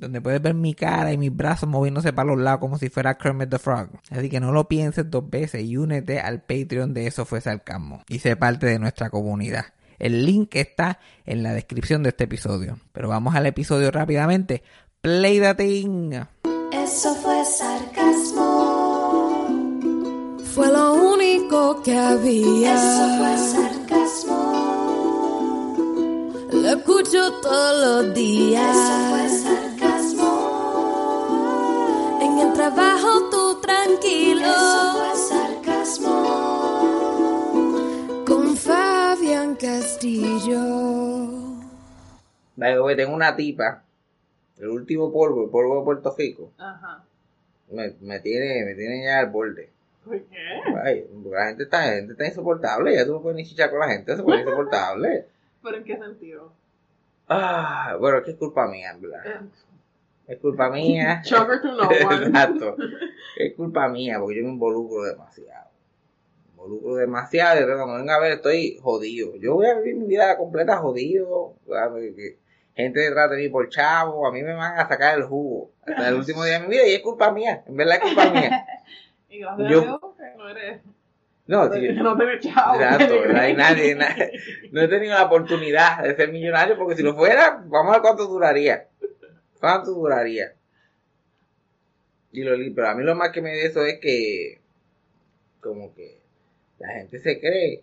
donde puedes ver mi cara y mis brazos moviéndose para los lados como si fuera Kermit the Frog. Así que no lo pienses dos veces y únete al Patreon de Eso Fue Sarcasmo y sé parte de nuestra comunidad. El link está en la descripción de este episodio. Pero vamos al episodio rápidamente. Play the thing. Eso fue sarcasmo. Fue lo único que había. Eso fue sarcasmo. Lo escucho todos los días. Eso fue sarcasmo. En el trabajo tú tranquilo. Eso fue sarcasmo. Con Fabián Castillo. Vaya, güey, tengo una tipa. El último polvo, el polvo de Puerto Rico. Ajá. Me, me tiene, me tiene ya al borde. ¿Por qué? Ay, porque la gente está, la gente está insoportable. Ya tú no puedes ni chichar con la gente, se pone insoportable. ¿Pero en qué sentido? Ah, bueno, es que es culpa mía, en ¿verdad? Es culpa mía. Sugar to no one. Exacto. Es culpa mía porque yo me involucro demasiado. Me involucro demasiado y cuando venga a ver estoy jodido. Yo voy a vivir mi vida completa jodido. Gente detrás de mí por chavo, a mí me van a sacar el jugo hasta el último día de mi vida y es culpa mía, en verdad es culpa mía. y gracias Yo- a Dios que no eres. No, sí, no te ves chavo. Exacto, ¿verdad? Y nadie, na- no he tenido la oportunidad de ser millonario porque si lo fuera, vamos a ver cuánto duraría. ¿Cuánto duraría? Y lo, pero a mí lo más que me de eso es que, como que la gente se cree.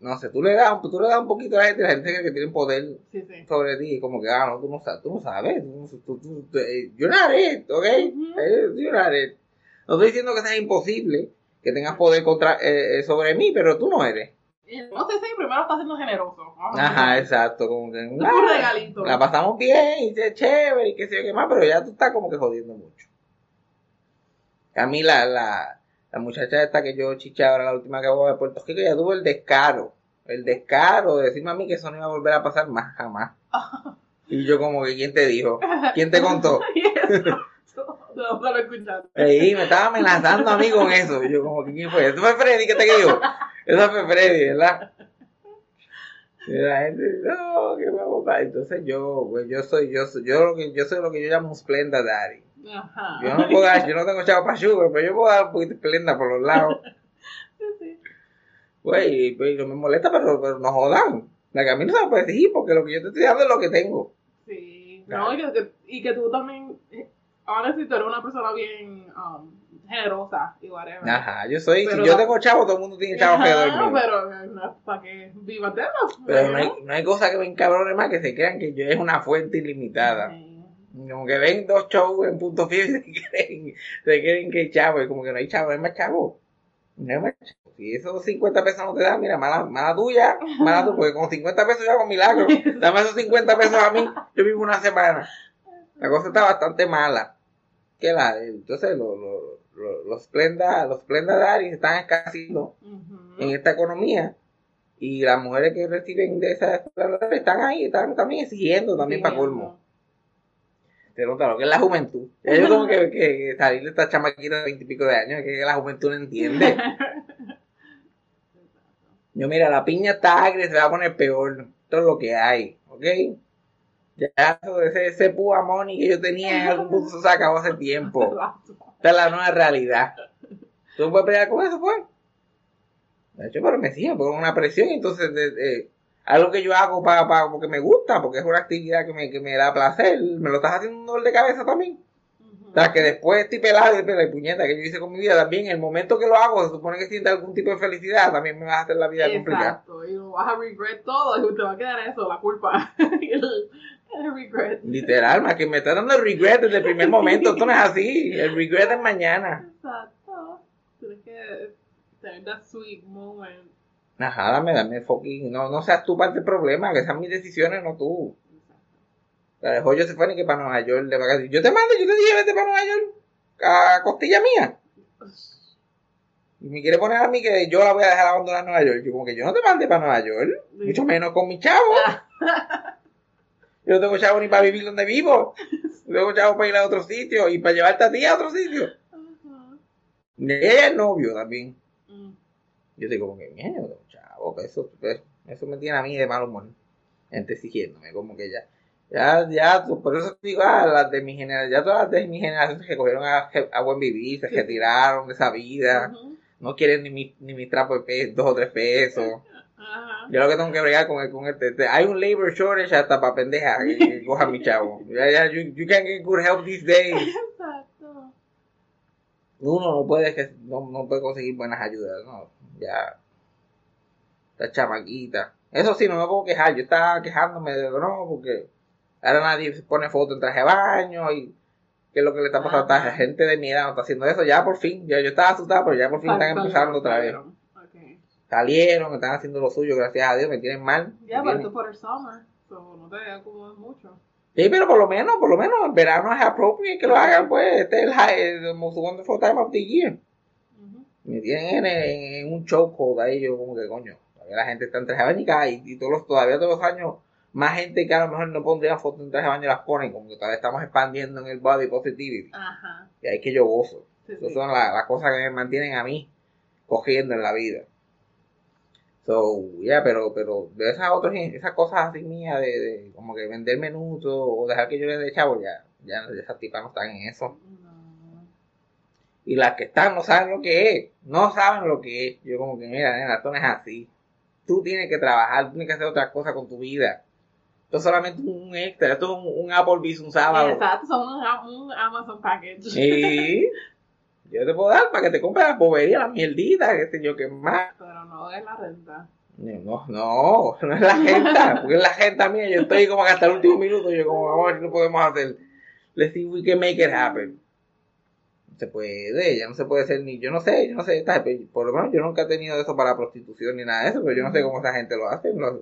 No sé, tú le das, tú le das un poquito a la gente, la gente cree que tiene poder Sí, sí. sobre ti, y como que, ah, no, tú no sabes, tú no sabes, tú, no- tú, eh, you're not it, ¿ok? Eh, you're not it. No estoy diciendo que sea imposible que tengas poder contra, eh, eh, sobre mí, pero tú no eres. Y No sé si primero está siendo generoso. Vamos a Ajá, exacto, como que, Un ah, regalito. la pasamos bien, y es chévere, y qué sé yo qué más, pero ya tú estás como que jodiendo mucho. A mí la, la, la muchacha esta que yo chiché ahora, la última que voy de Puerto Rico, ya tuvo el descaro, el descaro de decirme a mí que eso no iba a volver a pasar más, jamás. Y yo como que, ¿quién te dijo? ¿Quién te contó? Eso. ¿De dónde lo me estaba amenazando a mí con eso. Y yo como ¿quién fue? ¿Eso fue Freddy que te dijo? Eso fue Freddy, ¿verdad? Y la gente, no, que me boca. Entonces yo, pues yo soy, yo soy, yo lo que, yo soy lo que yo llamo un Splenda Daddy. Ajá. Yo no puedo dar, yo no tengo chavo para sugar, pero yo puedo dar un poquito de Splenda por los lados. Güey, y, pues, no me molesta, pero, pero no jodan. La que a mí no se me puede exigir porque lo que yo te estoy dando es lo que tengo. Sí. Claro. No, y que- y que tú también. Ahora sí, tú eres una persona bien um, generosa y whatever. Ajá, yo soy, Pero si yo tengo chavo, todo el mundo tiene chavo alrededor mío. pero eh, no para que vivas de. Pero no hay, no hay cosa que me encabrone más que se crean que yo es una fuente ilimitada. Como que ven dos shows en punto fijo y se creen, se creen que hay chavo. Y como que no hay chavo, no hay más chavo. No hay más chavo. Si esos 50 pesos no te dan, mira, mala, mala tuya, mala tuya, porque con 50 pesos yo hago milagro. Dame esos 50 pesos a mí, yo vivo una semana. La cosa está bastante mala. Que la, entonces lo- lo- lo- los Splenda, los Splenda Daddies están escaseando Ujú. en esta economía y las mujeres que reciben de esas están ahí, están también exigiendo también para colmo. Te nota lo que es la juventud. Yo tengo que, que salir de esta chamaquita de veintipico de años que la juventud no entiende. Yo mira, la piña está agria, se va a poner peor. Todo lo que hay, ¿ok? Ya eso de ese, ese púa money que yo tenía en algún punto se acabó hace tiempo. Esta es la nueva realidad. ¿Tú no puedes pelear con eso, pues? De hecho, pero me sigue, porque es una presión, entonces, de, de- algo que yo hago para, para, porque me gusta, porque es una actividad que me, que me da placer, me lo estás haciendo un dolor de cabeza también. O sea, que después estoy pelado y pero, puñeta que yo hice con mi vida también, en el momento que lo hago, se supone que sienta algún tipo de felicidad, también me va a hacer la vida complicada. Exacto, y lo vas a regret todo y te va a quedar eso, la culpa. el, regret. Literal, más que me está dando el regret desde el primer momento, esto no es así, el regret es mañana. Exacto. Tienes que tener that sweet moment. Ajá, dame, dame fucking, no, no seas tú parte del problema, que sean mis decisiones, no tú. Pero el joyo se fue ni que para Nueva York de vacaciones. Yo te mando, yo te dije, vete para Nueva York. A costilla mía. Y me quiere poner a mí que yo la voy a dejar abandonar Nueva York. Yo como que yo no te mandé para Nueva York. Mucho menos con mi chavo. Yo no tengo chavo ni para vivir donde vivo. No tengo chavo para ir a otro sitio y para llevarte a ti a otro sitio. Y ella es novio también. Mm. Yo digo como que mierda, chavo, que eso, eso me tiene a mí de mal humor. Gente exigiéndome, como que ya. Ya, ya, por eso digo, ah, las de mi generación, ya todas las de mi generación se cogieron a, a buen vivir, se retiraron de esa vida. No quieren ni mi, ni mi trapo de pe- dos o tres pesos. Ajá. Yo lo que tengo que bregar con, el- con este, este- hay un labor shortage hasta para pendeja que, que coja mi chavo. Ya, ya, you, you can get good help these days. Exacto. Uno no puede, no, no puede conseguir buenas ayudas, no, ya. Esta chamaquita. Eso sí, no me puedo quejar, yo estaba quejándome de no, porque ahora nadie se pone foto en traje de baño y qué es lo que le está pasando a esta gente de mi edad, no está haciendo eso, ya por fin, ya yo estaba asustado, pero ya por fin están empezando otra vez. Salieron, están haciendo lo suyo, gracias a Dios, me tienen mal. Ya, pero tú por el summer. So, no te acomodas mucho. Sí, pero por lo menos, por lo menos el verano es appropriate que lo hagan, pues, este es el, high, el most wonderful time of the year. Me tienen en, en, en un chokehold ahí, yo como que coño, todavía la gente está en traje de baño y y, todos los, todavía todos los años, más gente que a lo mejor no pondría fotos en traje de baño las ponen, como que todavía estamos expandiendo en el body positivity, Ajá. y ahí que yo gozo. Sí, Esas sí. son la- las cosas que me mantienen a mí cogiendo en la vida. So, yeah, pero, pero de esas otras, esas cosas así mías de, de como que vender minutos o dejar que yo le dé chavo, ya, ya esas tipas no están en eso. No. Y las que están no saben lo que es, no saben lo que es. Yo como que, mira, nena, esto no es así. Tú tienes que trabajar, tú tienes que hacer otras cosas con tu vida. Esto es solamente un extra, esto es un, un Applebee's un sábado. Exacto, son un, un Amazon package. Sí. Yo te puedo dar para que te compres la bobería, la mierdita, qué sé yo, qué más. Pero no es la renta. No, no, no es la gente, porque es la gente mía. Yo estoy como hasta el último minuto, yo como, vamos a ver lo podemos hacer. Let's see if we can make it happen. No se puede, ya no se puede hacer ni, yo no sé, yo no sé, por lo menos yo nunca he tenido eso para prostitución ni nada de eso, pero yo no sé cómo esa gente lo hace, los,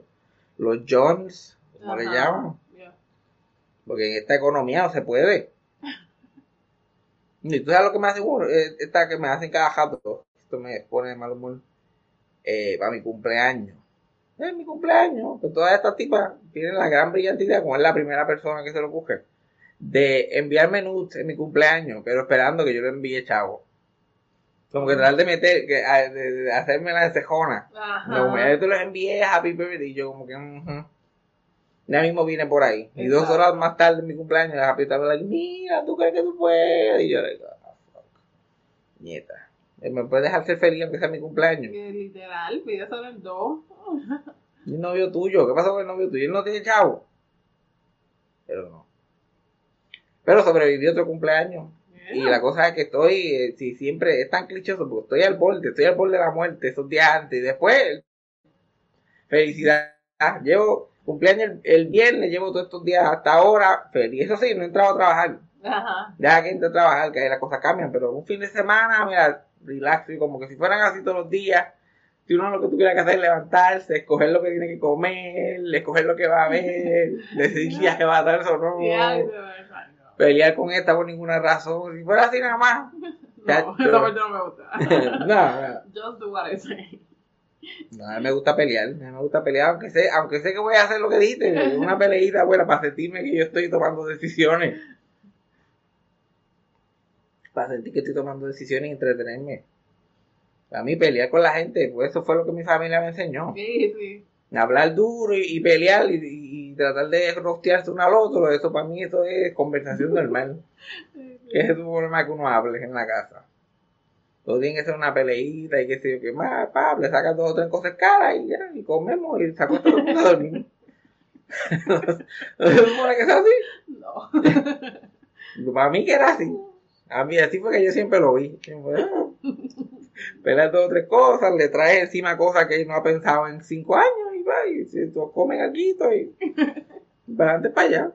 los Johns, como le llaman, porque en esta economía no se puede. Y tú sabes lo que me hace Eh, esta que me hacen cada jato, esto me pone de mal humor, eh, para mi cumpleaños. Es mi cumpleaños, que todas estas tipas tienen la gran brillante idea, como es la primera persona que se lo coge, de enviarme nudes en mi cumpleaños, pero esperando que yo le envíe chavo. Como que tratar de meter, que, a- de, de hacerme la. No, como ya te los envié, happy birthday, y yo como que, ujú. Ya mismo vine por ahí. Y dos horas más tarde en mi cumpleaños, la happy estaba like, mira, ¿tú crees que tú puedes? Y yo, like, ah, fuck. Nieta. Eh, ¿Me puedes dejar ser feliz aunque sea mi cumpleaños? Que literal, pídeselo en dos. Y el novio tuyo, ¿qué pasó con el novio tuyo? Él no tiene chavo. Pero no. Pero sobreviví otro cumpleaños. Y la cosa es que estoy, eh, si siempre es tan clichoso, porque estoy al borde, estoy al borde de la muerte esos días antes. Y después, felicidad. Llevo cumpleaños el, el viernes, llevo todos estos días hasta ahora feliz. Eso sí, no he entrado a trabajar. Ajá. Ya que entré a trabajar, que ahí las cosas cambian, pero un fin de semana, mira, relax, y como que si fueran así todos los días, si uno lo que tuviera que hacer es levantarse, escoger lo que tiene que comer, escoger lo que va a ver, decidir si ya que va a dar o no, pelear con esta por ninguna razón, si fuera así nada más. No, esa parte no me gusta. no, no, Just do what I say. no, a mí me gusta pelear, a mí me gusta pelear, aunque sé, aunque sé que voy a hacer lo que dijiste, una peleita buena para sentirme que yo estoy tomando decisiones. Para sentir que estoy tomando decisiones y entretenerme. A mí pelear con la gente, pues eso fue lo que mi familia me enseñó. Sí, sí. Hablar duro y, y pelear y, tratar de rostearse uno al otro, eso para mí eso es conversación normal. que es el problema que uno hable en la casa. Todo tiene que ser una peleita y que sé yo qué más, pa, le sacas dos o tres cosas caras y ya, y comemos y se acuesta todo el mundo a dormir. ¿No se supone que es así? No. Para mí que era así. A mí así fue que yo siempre lo vi. Pelear dos o tres cosas, le traes encima cosas que no ha pensado en cinco años y va, y se comen aquí y para adelante para allá.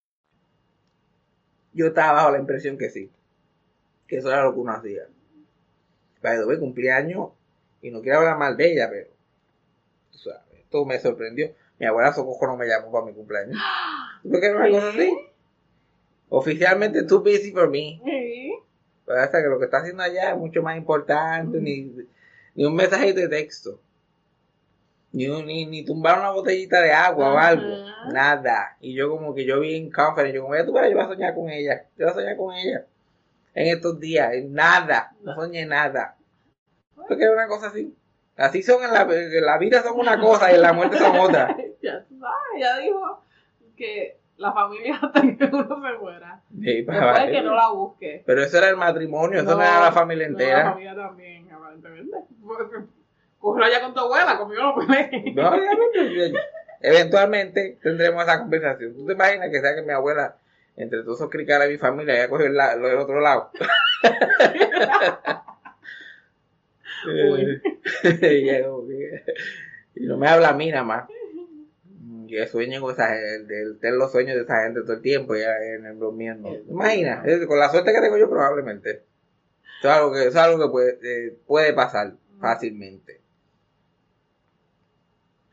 Yo estaba bajo la impresión que sí. Que eso era lo que uno hacía. The way, cumpleaños, y no quiero hablar mal de ella, pero. tú sabes, esto me sorprendió. Mi abuela Socojo no me llamó para mi cumpleaños. ¿Por qué no cosa así? Oficialmente too busy for me. Pero hasta que lo que está haciendo allá es mucho más importante, ni, ni un mensaje de texto. Ni, ni, ni tumbar una botellita de agua o algo. Nada. Y yo como que yo vi en conference, yo como, ya tú verás, yo voy a soñar con ella. Yo voy a soñar con ella. En estos días. Nada. No soñé nada. Porque es una cosa así. Así son en la, en la vida son una cosa y en la muerte son otra. ya tú sabes, ya dijo que la familia hasta que uno se muera. Sí, que no la busque. Pero eso era el matrimonio, eso no, era la familia no, entera. la familia también, aparentemente. Cógelo allá con tu abuela, conmigo no obviamente, eventualmente tendremos esa conversación. ¿Tú te imaginas que sea que mi abuela, entre todos esos cricales de mi familia, haya cogido el, la- lo del otro lado? Y, como que- y no me habla a mí nada más. Y que sueño con esa gente, tener los sueños de esa gente todo el tiempo, ya en el durmiendo. Imagina, es- con la suerte que tengo yo probablemente. Eso es algo que, eso es algo que puede, eh, puede pasar fácilmente.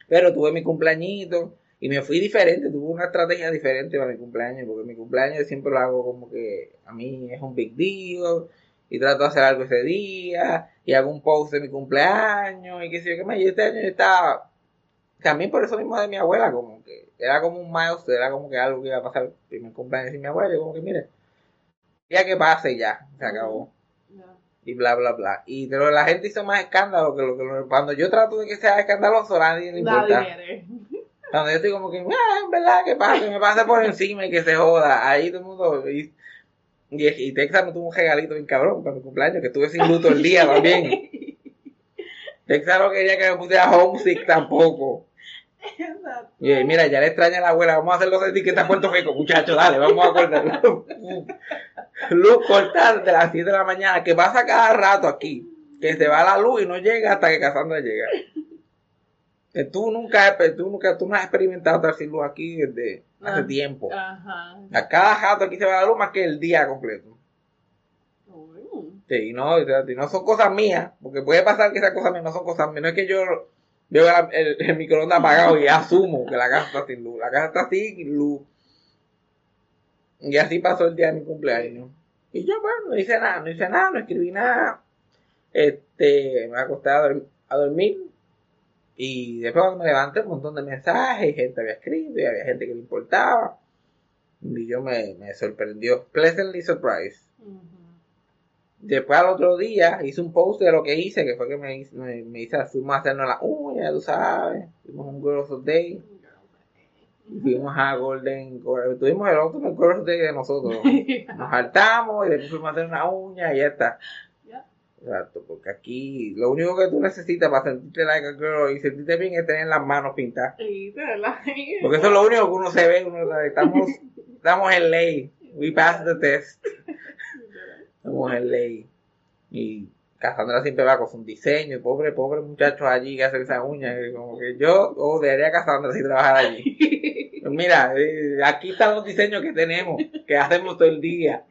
Pero tuve mi cumpleañito y me fui diferente, tuve una estrategia diferente para mi cumpleaños, porque mi cumpleaños siempre lo hago como que a mí es un big deal y trato de hacer algo ese día y hago un post de mi cumpleaños y qué sé yo qué más. Y este año yo estaba también por eso mismo de mi abuela, como que era como un milestone, era como que algo que iba a pasar el primer cumpleaños de mi abuela, yo como que mire, ya que pase ya, se acabó. Y bla bla bla. Y pero la gente hizo más escándalo que lo que lo- cuando yo trato de que sea escandaloso, a nadie le importa. Cuando yo estoy como que, ah, en verdad, que pasa, que me pase por encima y que se joda. Ahí todo el mundo. Y, y, y Texas me tuvo un regalito bien cabrón para mi cumpleaños, que estuve sin luz todo el día también. Texas no quería que me pusiera homesick tampoco. Exacto. Y mira, ya le extraña a la abuela, vamos a hacer los etiquetas a Puerto Rico, muchachos, dale, vamos a cortar. luz cortada de las 7 de la mañana, que pasa cada rato aquí, que se va la luz y no llega hasta que Cassandra llega. Que tú nunca, has- tú nunca, tú no has experimentado estar sin luz aquí desde hace Ah. tiempo. Ajá. A cada rato aquí se va la luz más que el día completo. Sí, y no, y no son cosas mías, porque puede pasar que esas cosas mías no son cosas mías. No es que yo veo el, el microondas apagado y asumo que la casa está sin luz. La casa está sin luz. Y así pasó el día de mi cumpleaños. Y yo, bueno, no hice nada, no hice nada, no escribí nada. Este, me acosté a, dorm- a dormir. Y después cuando me levanté, un montón de mensajes, gente había escrito y había gente que le importaba. Y yo me, me sorprendió, pleasantly surprised. Después al otro día hice un post de lo que hice, que fue que me, hice- me, me hice, fuimos a hacernos las uñas, tú sabes, fuimos un Girls Day, fuimos a Golden, tuvimos el otro Girls Day de nosotros, nos hartamos y después fuimos a hacer una uña y ya está. Exacto, porque aquí lo único que tú necesitas para sentirte like a girl y sentirte bien es tener las manos pintadas. Porque eso es lo único que uno se ve, uno estamos, estamos en ley, we passed the test. Estamos en ley. Y Cassandra siempre va con su diseño. y Pobre, pobre muchacho allí que hace esa uña. que Como que yo odiaría a Cassandra si trabajara allí. Mira, eh, aquí están los diseños que tenemos, que hacemos todo el día.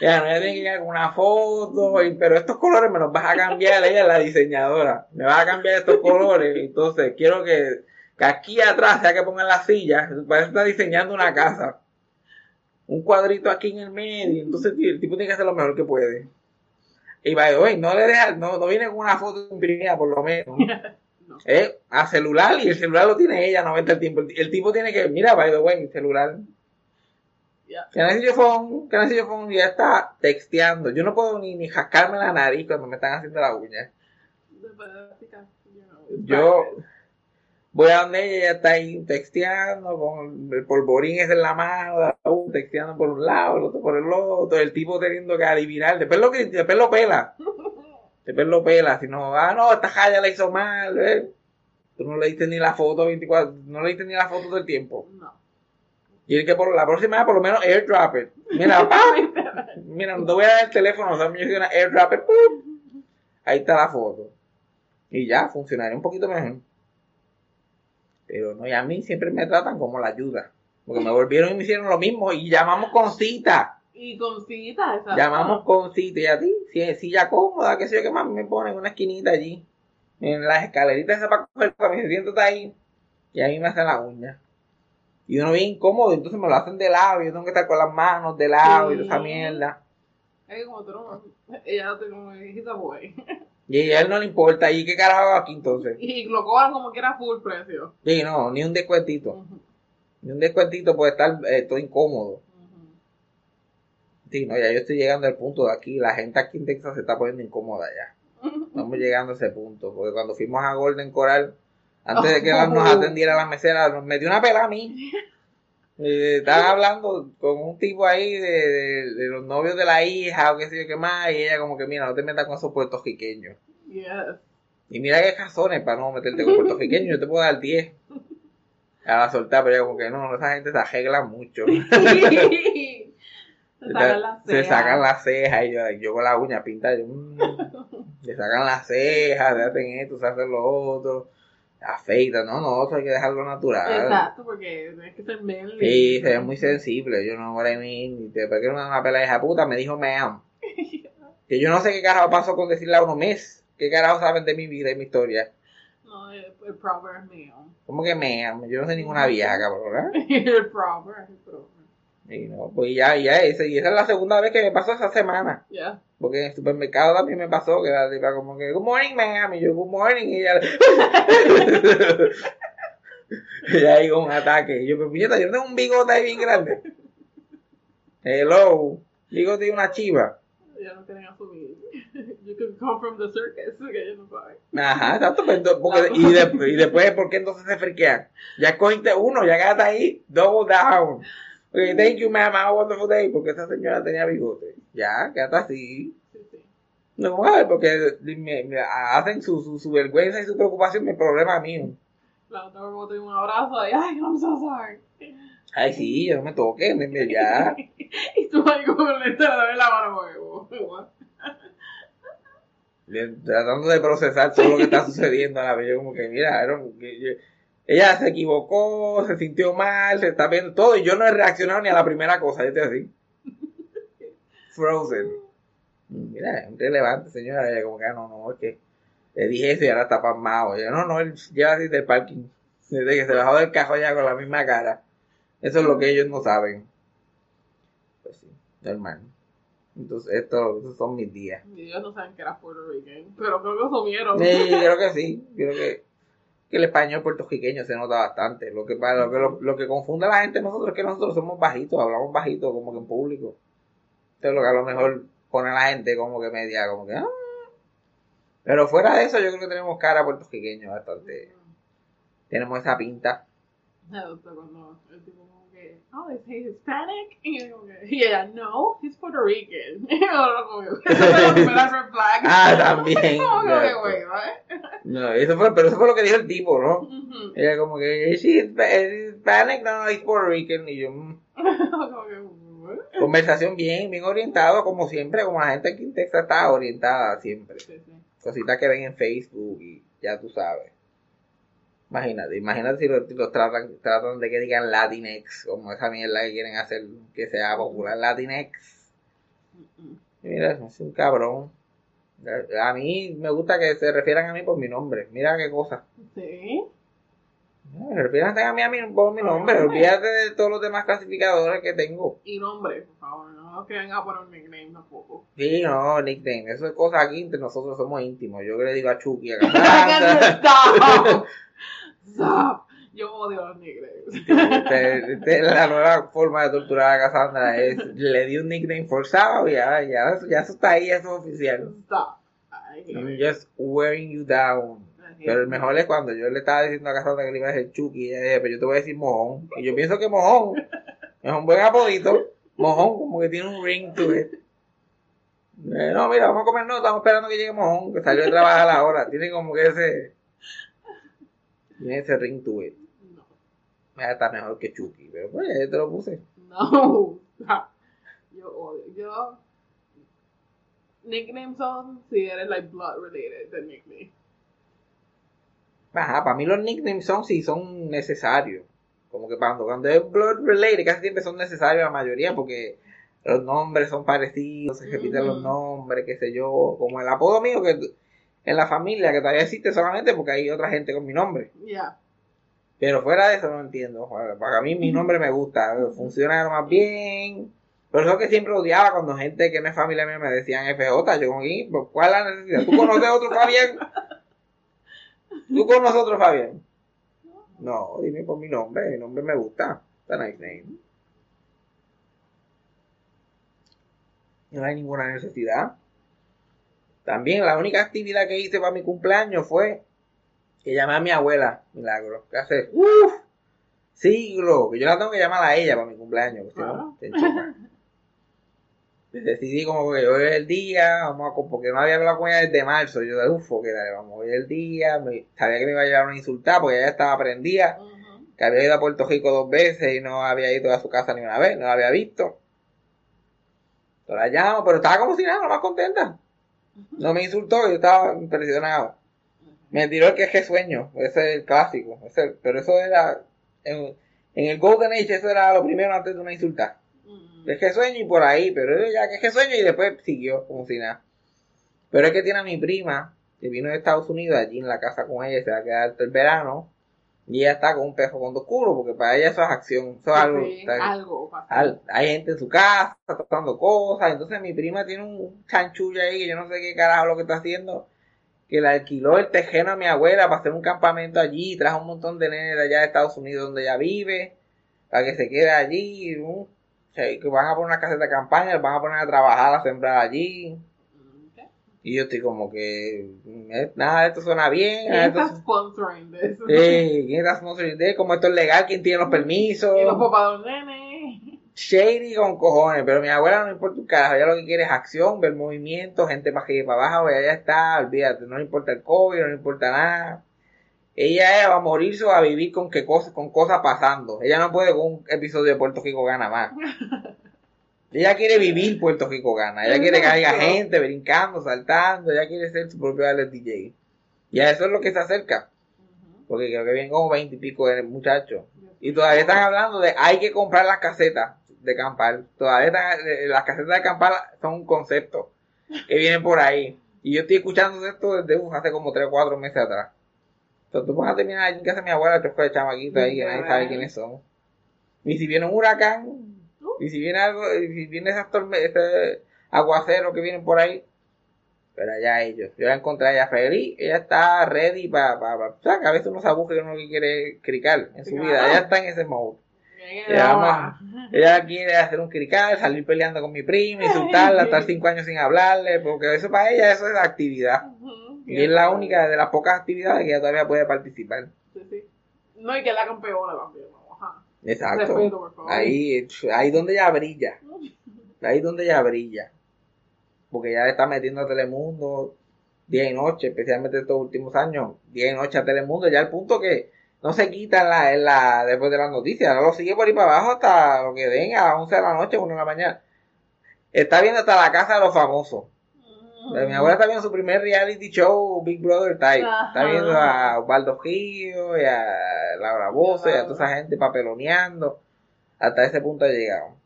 Ya, no ella tiene que llegar con una foto, pero estos colores me los vas a cambiar, ella la diseñadora. Me vas a cambiar estos colores, entonces quiero que, que aquí atrás, sea que pongan las sillas, parece que está diseñando una casa. Un cuadrito aquí en el medio, entonces el tipo tiene que hacer lo mejor que puede. Y by the way, no le deja, no, no viene con una foto imprimida por lo menos. No. Es a celular y el celular lo tiene ella 90 el tiempo. El, el tipo tiene que, mira, by the way, celular. Can I see your phone? Phone? Ya está texteando. Yo no puedo ni, ni jascarme la nariz cuando me están haciendo la uña. Yo. Voy a donde ella, ella está ahí texteando con el polvorín ese en la mano, texteando por un lado, el otro por el otro, el tipo teniendo que adivinar, después lo, que- después lo pela, después lo pela, si no, ah, no, esta jaya la hizo mal, ¿eh? Tú no le diste ni la foto 24, no le diste ni la foto del tiempo. No. Y el que por la próxima por lo menos airdrop it. Mira, mira, no te voy a dar el teléfono, o sea, una airdrop it, ¡pum! ahí está la foto. Y ya, funcionaría un poquito mejor. Pero no, y a mí siempre me tratan como la ayuda. Porque me volvieron y me hicieron lo mismo y llamamos con cita. Y con cita, exacto. Llamamos con cita y a ti, si es silla cómoda, qué sé yo, qué más me ponen una esquinita allí. En las escaleritas esas para coger, para me siento ahí. Y ahí me hacen la uña. Y uno bien incómodo, entonces me lo hacen de lado, y yo tengo que estar con las manos de lado y toda esa mierda. Es como tú no. Ella te como dijiste, güey. Y a él no le importa, ¿y qué carajo aquí entonces? Y lo cobran como que era full precio. Sí, no, ni un descuentito. Ni un descuentito puede estar eh, todo incómodo. ujú. Sí, no, ya yo estoy llegando al punto de aquí. La gente aquí en Texas se está poniendo incómoda ya. Estamos llegando a ese punto. Porque cuando fuimos a Golden Coral, antes de que Oh. nos atendiera la mesera, nos metió una pela a mí. Eh, estaban hablando con un tipo ahí de, de- de los novios de la hija o qué sé yo qué más. Y ella como que, mira, no te metas con esos puertorriqueños. Yes. Y mira qué razones para no meterte con puertorriqueños. Yo te puedo dar 10. A la soltar, pero ella como que no, esa gente se arregla mucho. Se sacan las se cejas. sacan las cejas y yo, yo con la uña pinta, yo, mm, se sacan las cejas, se hacen esto, se hacen lo otro, afeitan, no, no, eso hay que dejarlo natural. Exacto, porque tienes que ser manly. Sí, se ve muy sensible, yo no, what I mean, después que una, una pela de hija puta me dijo ma'am, que yo no sé qué carajo pasó con decirle a uno miss, qué carajo saben de mi vida y mi historia, No, el, el proper es mío. como que ma'am, yo no sé ninguna vieja, cabrón, ¿eh? el proper, el proper. Y no, pues ya, ya, esa, y esa es la segunda vez que me pasó esa semana. Ya. Porque en el supermercado también me pasó que la tipa como que, good morning, ma'am, y yo, good morning, y ella, y ahí un ataque. Y yo, pero puñeta, yo tengo un bigote ahí bien grande. Hello, bigote y una chiva. Ya no quieren asumir. You could come from the circus, que yo no. Ajá, exacto, pero entonces, porque, y, de- y después, ¿por qué entonces se friquean? Ya cogiste uno, ya quedaste ahí, double down. Okay, thank you, ma'am, have a wonderful day, porque esa señora tenía bigote. Ya, quédate así. Sí, sí. No, porque me, me hacen su, su, su vergüenza y su preocupación mi problema mío. La otra vez boté un abrazo y, ay, I'm so sorry. Ay, sí, yo no me toquen, dime ya. Y tú ahí con el lente de la mano. Bien, Tratando de procesar todo lo que está sucediendo a la vez. Yo como que, mira, era un- que yo- ella se equivocó, se sintió mal, se está viendo todo y yo no he reaccionado ni a la primera cosa, yo estoy así. Frozen. Mira, es relevante, señora. Ella como que, ah, no, no, es que le dije eso y ahora está pasmado. Yo, no, no, él lleva así del parking. Desde que se bajó del cajón ya con la misma cara. Eso es lo que ellos no saben. Pues sí, normal. Entonces, esto, estos son mis días. Y ellos no saben que era Puerto Rican, pero creo que asumieron. Sí, creo que sí. Creo que, que el español puertorriqueño se nota bastante. Lo que, lo, que, lo, lo que confunde a la gente nosotros es que nosotros somos bajitos, hablamos bajito como que en público. Eso es lo que a lo mejor pone a la gente como que media, como que... "Ah". Pero fuera de eso yo creo que tenemos cara puertorriqueño bastante. Tenemos esa pinta. Cuando el tipo que, oh, is he Hispanic? Y yo como que, y ella, no, he's Puerto Rican. Y yo como que, me da red flag. Ah, también. Como que. No, eso fue, pero eso fue lo que dijo el tipo, ¿no? Ujú. Ella como que, "Is he Hispa- Hispanic? No, no, he's Puerto Rican. Y yo, "Mm". Como que, "What?" Conversación bien, bien orientado, como siempre, como la gente aquí en Texas está orientada siempre. Sí, sí. Cositas que ven en Facebook y ya tú sabes. Imagínate, imagínate si los, los tratan, tratan de que digan Latinx, como esa mierda que quieren hacer que sea popular Latinx. Y Mira, es un cabrón. A mí me gusta que se refieran a mí por mi nombre. Mira qué cosa. Sí. Refieranse a mí, a mí por mi nombre. Olvídate de todos los demás clasificadores que tengo. Y nombre, por favor, no que venga a poner un nickname tampoco. Sí, no, nickname. Eso es cosa aquí entre nosotros somos íntimos. Yo que le digo a Chucky, a Cassandra. Stop. Yo odio los nicknames. Este es la nueva forma de torturar a Cassandra. Es, le di un nickname forzado y ya, ya, eso- ya eso está ahí, eso es oficial. Stop. I'm just wearing you down. Pero el mejor es cuando yo le estaba diciendo a Casandra que le iba a decir Chucky, y ella dice, pero yo te voy a decir Mojón. Y yo pienso que Mojón es un buen apodito. Mojón como que tiene un ring to it. Eh, no, mira, vamos a comer, no, estamos esperando que llegue Mojón, que salió de trabajar ahora. Tiene como que ese... Tiene ese ring to it. No. Mira, está mejor que Chucky, pero pues ya te lo puse. No. Yo odio. Yo. Nicknames son si eres like blood related the nickname. Ajá, para mí los nicknames son si son necesarios. Como que cuando, cuando es blood related, casi siempre son necesarios la mayoría porque los nombres son parecidos, se repiten los nombres, qué sé yo. Como el apodo mío que en la familia, que todavía existe solamente porque hay otra gente con mi nombre. Yeah. Pero fuera de eso no entiendo. Para mí mi nombre me gusta, funciona lo más bien. Pero eso que siempre odiaba cuando gente que no es familia mía me decían FJ, yo como, "¿Y? ¿Pues ¿cuál es la necesidad? ¿Tú conoces a otro Fabián? ¿Tú conoces a otro Fabián? No, dime por mi nombre, mi nombre me gusta. Está nice name. No hay ninguna necesidad. También la única actividad que hice para mi cumpleaños fue que llamé a mi abuela, Milagro, que hace uff, siglo, que yo la tengo que llamar a ella para mi cumpleaños, que si no, Claro. se enchufa. Pues Decidí como que hoy es el día, vamos a, porque no había hablado con ella desde marzo, yo de ufo, que dale, vamos, hoy es el día, me- sabía que me iba a llevar una insultada porque ella estaba prendida, que había ido a Puerto Rico dos veces y no había ido a su casa ni una vez, no la había visto. Entonces la llamo, pero estaba como si nada, más contenta. No me insultó, yo estaba impresionado. Me tiró el que es que sueño, ese es el clásico, ese- pero eso era, en, en el Golden Age eso era lo primero antes de una insulta. Es que sueño y por ahí, pero yo ya que es que sueño y después siguió como si nada. Pero es que tiene a mi prima, que vino de Estados Unidos, allí en la casa con ella, se va a quedar hasta el verano, y ella está con un pejo con dos culos, porque para ella eso es acción, eso es algo. Sí, está- algo pasa. al- hay gente en su casa, está tratando cosas, entonces mi prima tiene un chanchullo ahí que yo no sé qué carajo lo que está haciendo, que le alquiló el tejeno a mi abuela para hacer un campamento allí, y trajo un montón de nenes de allá de Estados Unidos donde ella vive, para que se quede allí, sea, que van a poner una caseta de campaña, los van a poner a trabajar, a sembrar allí. Y yo estoy como que, eh, nada de esto suena bien, ¿Quién de está esto, sponsoring this? eh, ¿quién está sponsoring de? ¿Cómo esto es legal? ¿Quién tiene los permisos? Los papás de nenes. shady con cojones, pero mi abuela no importa un carajo, ella lo que quiere es acción, ver movimiento, gente arriba y para abajo, ella ya está, olvídate, no le importa el COVID, no le importa nada. Ella va a morirse o a vivir con qué cosas, con cosas pasando. Ella no puede con un episodio de Puerto Rico gana más. Ella quiere vivir Puerto Rico gana, ella quiere que haya gente brincando, saltando, ella quiere ser su propio Alex DJ. Y a eso es lo que se acerca, porque creo que vienen como veinte y pico de muchachos. Y todavía están hablando de hay que comprar las casetas de acampar. Todavía están, eh, las casetas de acampar son un concepto que vienen por ahí. Y yo estoy escuchando esto desde hace como 3 o 4 meses atrás. Entonces tú vas a terminar allí en casa de mi abuela, chofer de chamaquito ahí, que nadie sabe quiénes son. Y si viene un huracán, y si viene algo, si viene esas torme- ese aguacero que vienen por ahí, pero allá ellos. Yo la encontré a ella feliz, ella está ready para, o sea, que a veces uno se aburre y uno que quiere cricar en su vida. Ella está en ese. Bien, Ella, no. ama- ella quiere hacer un crical, salir peleando con mi prima, insultarla, estar cinco años sin hablarle, porque eso para ella eso es la actividad. Y es la única de las pocas actividades que ella todavía puede participar. Sí, sí. No, y que la campeona también. Exacto. Respeto, por favor. Ahí, ahí donde ella brilla. Ahí donde ella brilla. Porque le está metiendo a Telemundo día y noche, especialmente estos últimos años, día y noche a Telemundo, ya al punto que no se quita en la, en la, después de las noticias, no lo sigue por ahí para abajo hasta lo que den a las 11 de la noche, 1 de la mañana. Está viendo hasta la casa de los famosos. Mi abuela está viendo su primer reality show, Big Brother Type. Está viendo a Osvaldo Gillo y a Laura Bozo y a toda esa gente papeloneando. Hasta ese punto ha llegado.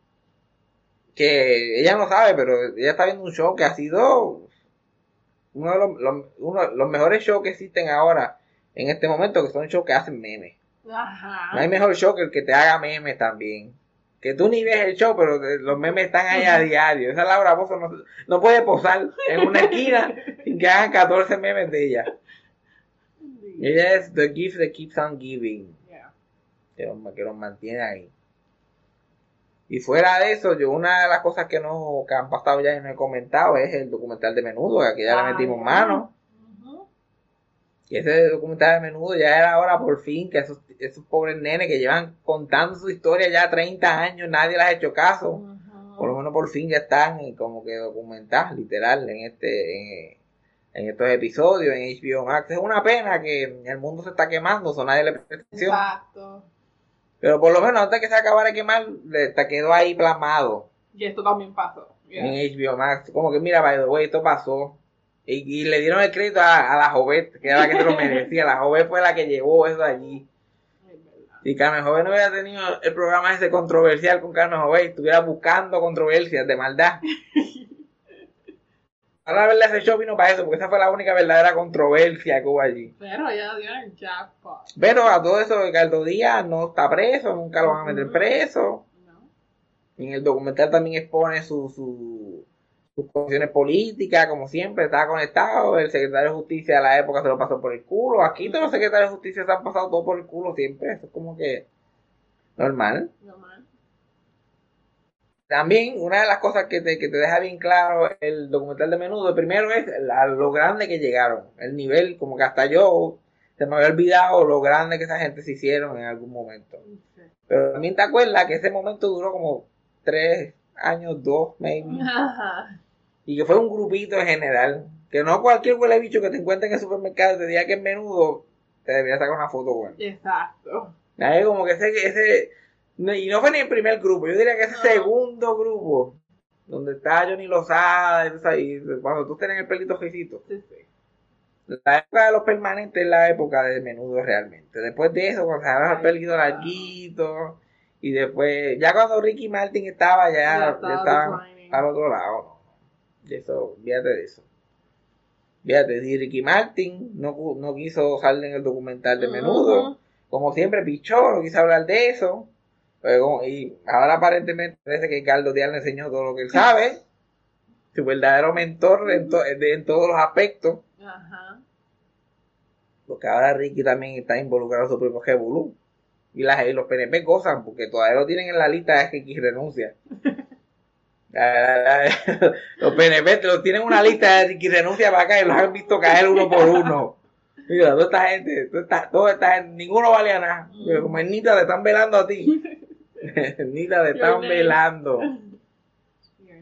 Que ella no sabe, pero ella está viendo un show que ha sido uno de los, los- uno de los mejores shows que existen ahora en este momento, que son shows que hacen memes. Ajá. No hay mejor show que el que te haga memes también. Que tú ni ves el show, pero los memes están ahí a diario. Esa Laura Bozo no, no puede posar en una esquina sin que hagan 14 memes de ella. Ella es the gift that keeps on giving. Yeah. Que los, que los mantiene ahí. Y fuera de eso, yo una de las cosas que no que han pasado ya y no he comentado es el documental de menudo, que ya le Ah, metimos ya. mano. Y ese documental de menudo ya era hora por fin que esos, esos pobres nenes que llevan contando su historia ya 30 años, nadie les ha hecho caso. Por lo menos por fin ya están eh, como que documentados, literal, en este, en, en estos episodios, en HBO Max. Es una pena que el mundo se está quemando, so nadie le presta atención. Exacto. Pero por lo menos antes que se acabara de quemar, te quedó ahí plasmado Y esto también pasó. Yeah. en HBO Max. Como que mira, by the way, esto pasó. Y, y le dieron el crédito a, a la Jovet, que era la que se lo merecía. La Jovet fue la que llevó eso allí. Si Carmen Jovet no hubiera tenido el programa ese controversial con Carmen Jovet, estuviera buscando controversias de maldad. Ahora la verdad ese show vino para eso, porque esa fue la única verdadera controversia que hubo allí. Pero ella dio el jackpot. Pero a todo eso, Ricardo Díaz no está preso, nunca lo van a meter preso. ¿No? En el documental también expone su, su- sus posiciones políticas, como siempre, está conectado. El secretario de justicia de la época se lo pasó por el culo. Aquí todos los secretarios de justicia se han pasado todo por el culo siempre. Eso es como que normal. Normal. También una de las cosas que te, que te deja bien claro el documental de menudo, primero es la- lo grande que llegaron, el nivel, como que hasta yo se me había olvidado lo grande que esa gente se hicieron en algún momento. Pero también te acuerdas que ese momento duró como tres años, dos, maybe, Ajá. y que fue un grupito en general, que no cualquier huele bicho que te encuentre en el supermercado te diga que es menudo, te debería sacar una foto buena. Exacto. Como que ese, ese, y no fue ni el primer grupo, yo diría que ese No. segundo grupo, donde está Johnny Lozada, y cuando tú tenés el pelito jefito. Sí, sí. La época de los permanentes es la época de menudo realmente. Después de eso, cuando se agarra el pelito larguito, y después, ya cuando Ricky Martin estaba ya, Ya ya estaba al otro lado. Y eso, fíjate de eso. Fíjate, si Ricky Martin no, no quiso salir en el documental de menudo, como siempre pichó, no quiso hablar de eso. Pero y ahora aparentemente parece que Carlos Díaz le enseñó todo lo que él sabe. Su verdadero mentor en, to- de- en todos los aspectos. Ajá. Porque ahora Ricky también está involucrado en su propio revolú. Y, las, y los PNP gozan porque todavía lo tienen en la lista de Ricky renuncia. Los PNP te lo tienen en una lista de Ricky renuncia para acá y los han visto caer uno por uno. Mira, toda esta gente, toda esta, toda esta gente, ninguno vale a nada. Pero como Nita te están velando a ti. Nita te están velando.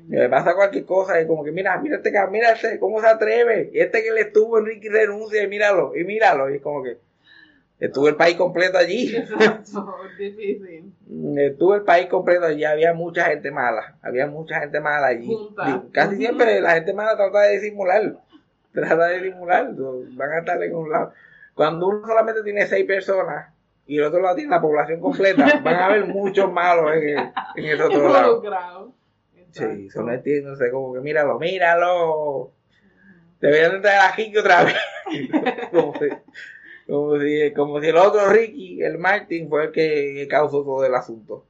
Le pasa cualquier cosa y como que mira, mira este, mira este, cómo se atreve. Y este que le estuvo en Ricky renuncia y míralo, y míralo. Y como que estuvo el país completo allí. Exacto. Difícil. Estuvo el país completo allí, había mucha gente mala, había mucha gente mala allí. Junta. Casi siempre la gente mala trata de disimular, trata de disimular, van a estar en un lado. Cuando uno solamente tiene seis personas y el otro lado tiene la población completa, van a haber muchos malos en, el- en el otro lado. Sí, eso no entiendo, sea, como que míralo, míralo. Deberían de traer a Ricky otra vez. como, si, como, si, como si el otro Ricky, el Martin, fue el que, causó todo el asunto.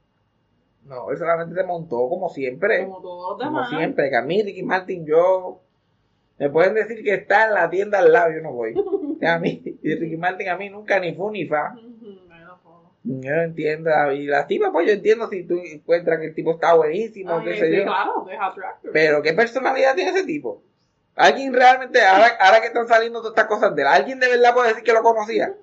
No, él solamente se montó como siempre. Como todos Como siempre, que a mí Ricky Martin, yo... Me pueden decir que está en la tienda al lado, yo no voy. A mí, y Ricky Martin a mí nunca ni fu ni fa. Yo no entiendo. Y la tipa, pues yo entiendo si tú encuentras que el tipo está buenísimo, Ay, qué sé sí, yo. claro, deja attractive. Pero ¿qué personalidad tiene ese tipo? Alguien realmente, ahora, ahora que están saliendo todas estas cosas de él, ¿alguien de verdad puede decir que lo conocía?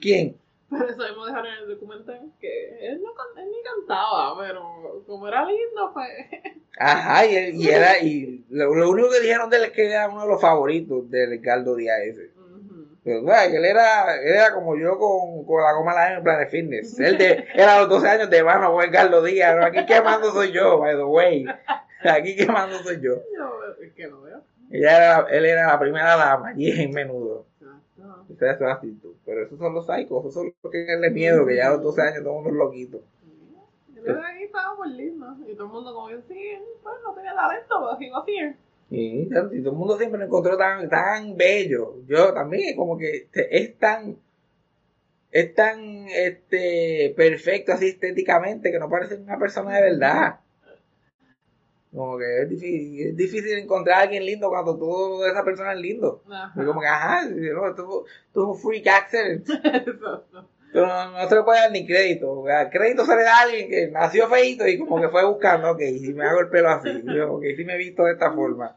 ¿Quién? Por eso hemos dejado en el documental que él, no, él ni cantaba, pero como era lindo, pues. Ajá, y, él- y era, y lo, lo único que dijeron de él es que era uno de los favoritos de Ricardo Díaz ese. Pero, él era, él era como yo con, con la goma larga en el plan de fitness. Él de, era a los 12 años de mano con Ricardo Díaz. ¿no? Aquí quemando soy yo, by the way. Aquí quemando soy yo. Yo, es que lo veo. Ella era, él era la primera dama y en menudo. Exacto. Esa es su actitud. Pero esos son los psicos, esos son los que tienen miedo, que ya a los 12 años son unos loquitos. Yo ahí estaba muy lindo. Y todo el mundo como yo, sí, pues no tenía talento, pero he was here. Y, y todo el mundo siempre lo encontró tan, tan bello. Yo también, como que es tan, es tan este, perfecto así estéticamente que no parece una persona de verdad. Como que es difícil, es difícil encontrar a alguien lindo cuando todo esa persona es lindo. Ajá. Y como que, ajá, no, esto es un freak accident. Pero no, no se le puede dar ni crédito. El crédito se le da a alguien que nació feito y como que fue buscando, ok, si me hago el pelo así, yo, ok, si me he visto de esta forma.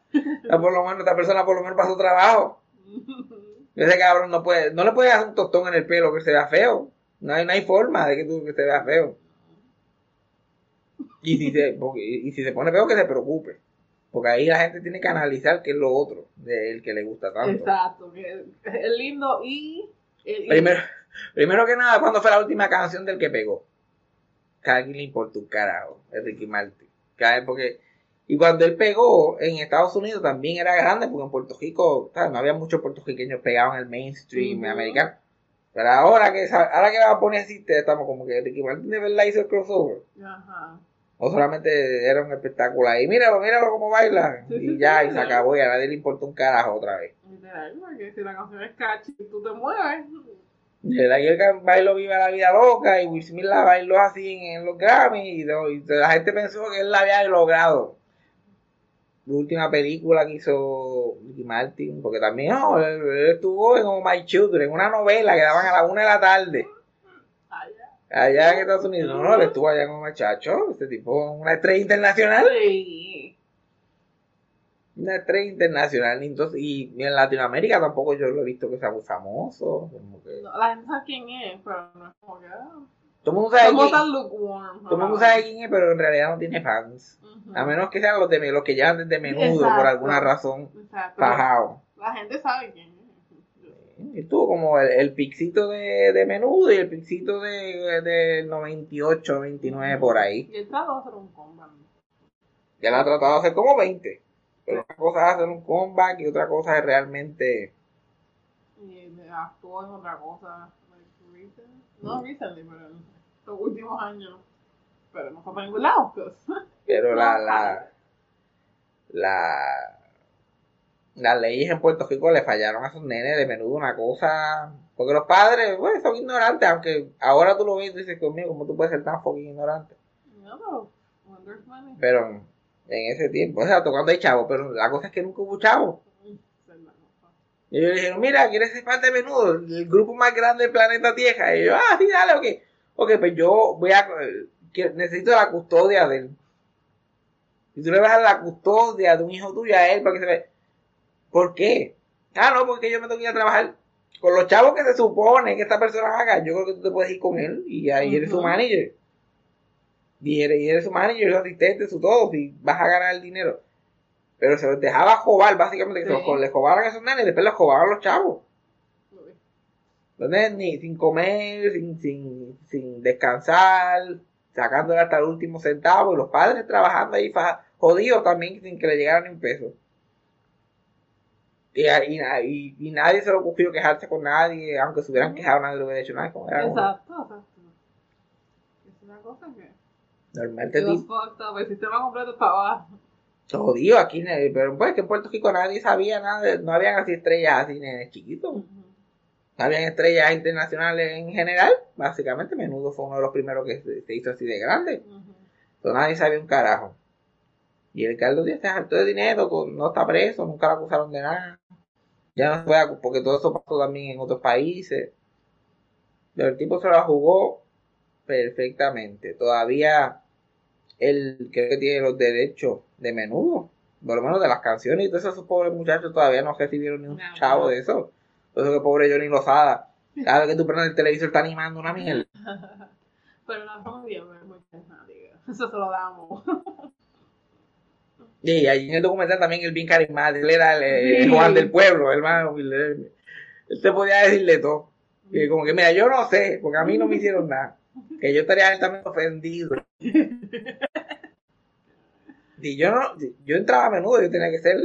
Por lo menos esta persona por lo menos pasó trabajo. Ese cabrón no puede, no le puede hacer un tostón en el pelo que se vea feo. No hay, no hay forma de que tú que se vea feo. Y si se, porque- y si se pone feo que se preocupe. Porque ahí la gente tiene que analizar qué es lo otro del que le gusta tanto. Exacto, que es lindo y... y- Primero, primero que nada, ¿cuándo fue la última canción del que pegó? Que a alguien le importa un carajo, es Ricky Martin. ¿Sabes? Porque, y cuando él pegó en Estados Unidos también era grande, porque en Puerto Rico, ¿sabes? no había muchos puertorriqueños pegados en el mainstream americano. Pero ahora que, ahora que va a poner así, estamos como que Ricky Martin de verdad hizo el crossover. Ajá. O solamente era un espectáculo ahí, míralo, míralo cómo baila. Sí, sí, Y ya, y se acabó, y a nadie le importa un carajo otra vez. Literal, porque si la canción es catchy y tú te mueves, que el bailó Viva la Vida Loca y Will Smith la bailó así en, en los Grammy y, y la gente pensó que él la había logrado. La última película que hizo Ricky Martin, porque también no, él, él estuvo en Oh My Children, una novela que daban a la una de la tarde, allá. en Estados Unidos. No, no, él estuvo allá con muchacho, este tipo, una estrella internacional, Sí. una estrella internacional. Y, entonces, y en Latinoamérica tampoco yo lo he visto que sea muy famoso. Como que, No, la gente sabe quién es, pero no es como que... ah, todo el mundo sabe quién- tan lukewarm. todo el mundo sabe quién es, pero en realidad no tiene fans. A menos que sean los de los que llevan desde menudo Exacto. por alguna razón Exacto. fajado. La gente sabe quién es. Estuvo como el, el pixito de, de menudo y el pixito de, del 98, 99 por ahí. Y él trató de hacer un comeback. Ya la ha tratado de hacer como 20. Pero una cosa es hacer un comeback y otra cosa es realmente... Y actuó en otra cosa. Like. No recently, pero en los últimos años. Pero no fue para ningún lado. pues. Pero la, la, la, las leyes en Puerto Rico le fallaron a esos nenes de menudo una cosa. Porque los padres, pues, son ignorantes, aunque ahora tú lo ves y dices conmigo, ¿cómo tú puedes ser tan fucking ignorante? No, pero en ese tiempo, o sea, tocando hay chavo, pero la cosa es que nunca hubo chavo. cosa. Y ellos le dijeron, mira, ¿quieres ser parte de menudo? El grupo más grande del planeta Tierra. Y yo, ah, sí, dale, ok. Ok, pues yo voy a, necesito la custodia de él. Y tú le vas a dar la custodia de un hijo tuyo a él para que se vea. ¿Por qué? Ah, no, porque yo me tengo que ir a trabajar con los chavos que se supone que esta persona haga. Yo creo que tú te puedes ir con él y ahí eres su manager. Y eres, y eres su manager, su asistente, su todo, si vas a ganar el dinero. Pero se los dejaba jobar, básicamente, que se los, les jobaran a esos nenes y después les jobaban los chavos. Los nenes sin comer, sin, sin, sin descansar, sacándole hasta el último centavo, y los padres trabajando ahí jodidos también sin que le llegara ni un peso. Y, y, na- y- y nadie se le ocurrió quejarse con nadie, aunque se hubieran quejado, nadie le hubiera hecho nada. Como Exacto, exacto. Es una cosa que. normal, It was tipo, fucked up. El sistema completo estaba. jodido aquí, pero pues que en Puerto Rico nadie sabía nada, no habían así estrellas así nenes chiquitos. No habían estrellas internacionales en general, básicamente, Menudo fue uno de los primeros que se, se hizo así de grande. Ujú. Entonces nadie sabía un carajo. Y el Carlos Díaz se hartó de dinero, no está preso, nunca lo acusaron de nada. Ya no se puede, acu- porque todo eso pasó también en otros países. Pero el tipo se la jugó perfectamente. Todavía él creo que tiene los derechos de menudo, por lo menos de las canciones y todos esos pobres muchachos todavía no recibieron ni un No. chavo de eso. Por eso que pobre Johnny Lozada, cada vez que tú prendes el televisor está animando una mierda. Pero la familia no es muy carismática. Eso se lo damos. Y allí en el documental también él bien carismático, él era el. Juan del pueblo, hermano. Él, él- te podía decirle todo. Y como que, mira, yo no sé, porque a mí no me hicieron nada. Que yo estaría altamente ofendido. Si yo no, yo entraba a menudo, yo tenía que ser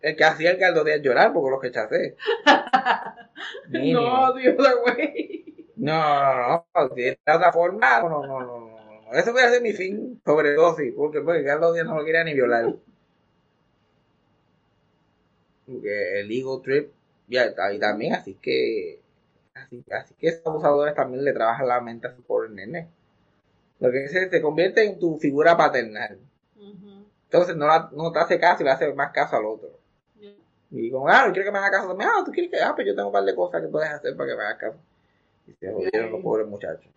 el que hacía el caldo de llorar porque los rechacé. Mínimo. no, other way. No, no, no. De otra forma, no, no, no. Eso puede ser mi fin sobredosis, porque, porque Carlos Díaz no lo quería ni violar. Porque el ego trip, ya, y también, así que, así, así que esos abusadores también le trabajan la mente a su pobre nene. Lo que se, convierte en tu figura paternal. Entonces no, la- no te hace caso y le hace más caso al otro. Yeah. Y como, ah, no quiero que me haga caso también. Ah, tú quieres que, ah, pues yo tengo un par de cosas que puedes hacer para que me hagas caso. Y se jodieron los pobres muchachos.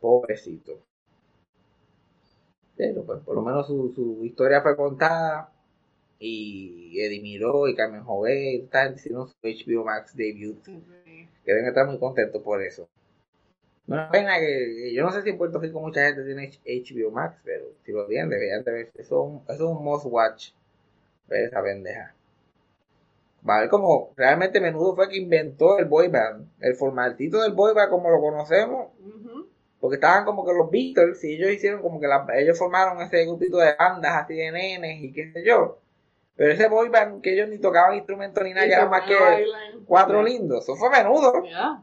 Pobrecito. Pero pues por lo menos su, su historia fue contada. Y Eddie Miró y Carmen Jové, están haciendo su HBO Max debut, que deben estar muy contentos por eso. Una pena que yo no sé si en Puerto Rico mucha gente tiene HBO Max, pero si lo tienen deberían de ver. Eso, es un- eso es un must watch. Ver esa pendeja. Va a ver como realmente Menudo fue que inventó el boy band. El formatito del boy band como lo conocemos. Ujú. Porque estaban como que los Beatles y ellos hicieron como que la- ellos formaron ese grupito de bandas así de nenes y qué sé yo. Pero ese boy band que ellos ni tocaban instrumentos ni nada, Y que se eran más que cuatro lindos. Eso fue menudo. Ya.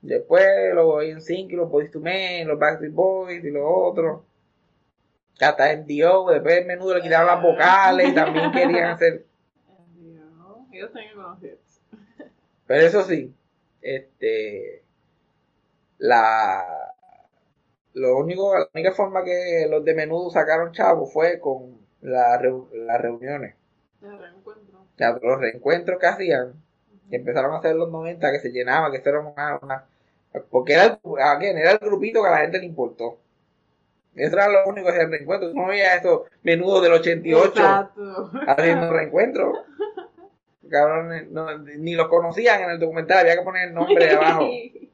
Después los NSYNC y los Boys to Men, los Backstreet Boys y los otros. Hasta MDO, después el menudo le quitaron las vocales y también querían hacer. Ellos tienen unos hits. Pero eso sí, este la lo único, la única forma que los de menudo sacaron chavo fue con la las reuniones. De reencuentro. Sea, los reencuentros que hacían, que empezaron a hacer en los 90, que se llenaba, que eso era una, una- porque era el, again, era el grupito que a la gente le importó. Eso era lo único que hacía el reencuentro. No había esos menudos del 88 Exacto. haciendo reencuentros. Cabrones, no, ni los conocían en el documental, había que poner el nombre de abajo.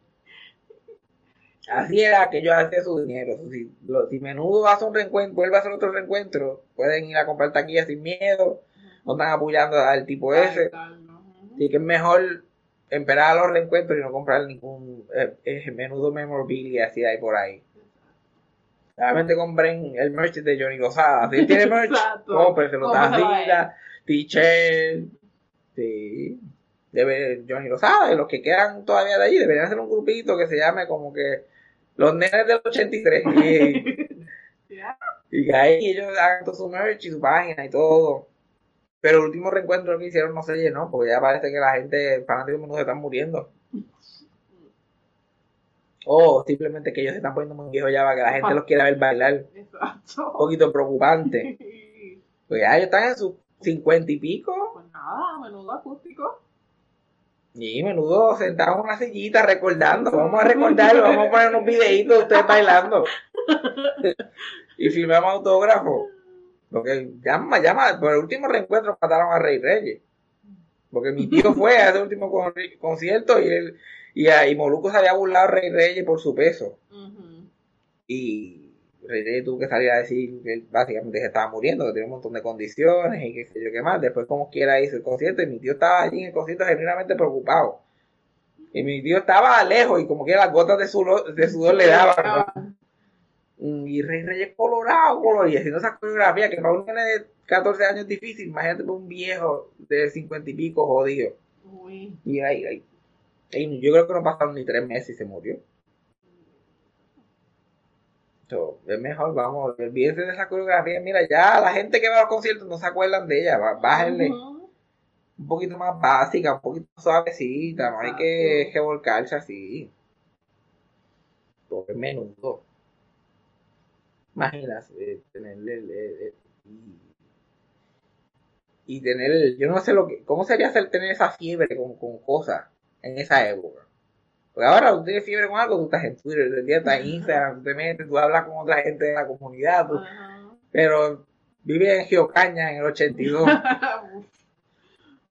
Así era que ellos hacían su dinero. Si, lo- si menudo hace un reencuentro, vuelve a hacer otro reencuentro, pueden ir a comprar taquillas sin miedo, no están apoyando al tipo ese. Así que es mejor esperar a los reencuentros y no comprar ningún eh, eh, menudo memorabilia así hay por ahí. Realmente compren el merch de Johnny Lozada. Si tiene merch, cómprenselo. Tacita, t-shirt, sí. Debe, Johnny Lozada y los que quedan todavía de allí deberían hacer un grupito que se llame como que los nenes del 83. Y, Ya. y que ahí ellos hagan todo su merch y su página y todo. Pero el último reencuentro que hicieron no se llenó, porque ya parece que la gente, fanáticos menudo, se están muriendo. O simplemente que ellos se están poniendo muy viejos ya para que la gente los quiera ver bailar. Un Exacto. poquito preocupante. Pues ya ellos están en sus cincuenta y pico. Pues nada, menudo acústico. Y menudo sentados en una sillita recordando. Vamos a recordarlo, vamos a poner unos videitos de ustedes bailando. y filmamos autógrafos. Porque llama, llama, por el último reencuentro mataron a Rey Reyes. Porque mi tío fue a ese último con- concierto y él, y, y Moluco se había burlado a Rey Reyes por su peso. Y Reyes tuvo que salir a decir que él básicamente se estaba muriendo, que tenía un montón de condiciones y qué sé yo qué más. Después como quiera hizo el concierto y mi tío estaba allí en el concierto genuinamente preocupado. Y mi tío estaba lejos y como que las gotas de sudor, de sudor le daban. ¿no? Y Rey Reyes colorado, colorado, y haciendo esa coreografía que para un nene de 14 años es difícil, imagínate para un viejo de 50 y pico jodido. Uy. Y ahí, ahí, ahí, yo creo que no pasaron ni tres meses y se murió. Es mejor, vamos, olvídense de esa coreografía. Mira, ya la gente que va a los conciertos no se acuerdan de ella, bá- bájenle un poquito más básica, un poquito suavecita, no hay que, volcarse así. Todo es menudo. Imaginas eh, tenerle el- el- el- y, tener el- yo no sé lo que, cómo sería hacer tener esa fiebre con, con cosas en esa época. Porque ahora tú tienes fiebre con algo, tú estás en Twitter, día estás en Instagram, tú te metes, tú hablas con otra gente de la comunidad, tú- pero vive en Geocaña en el 82. Uf.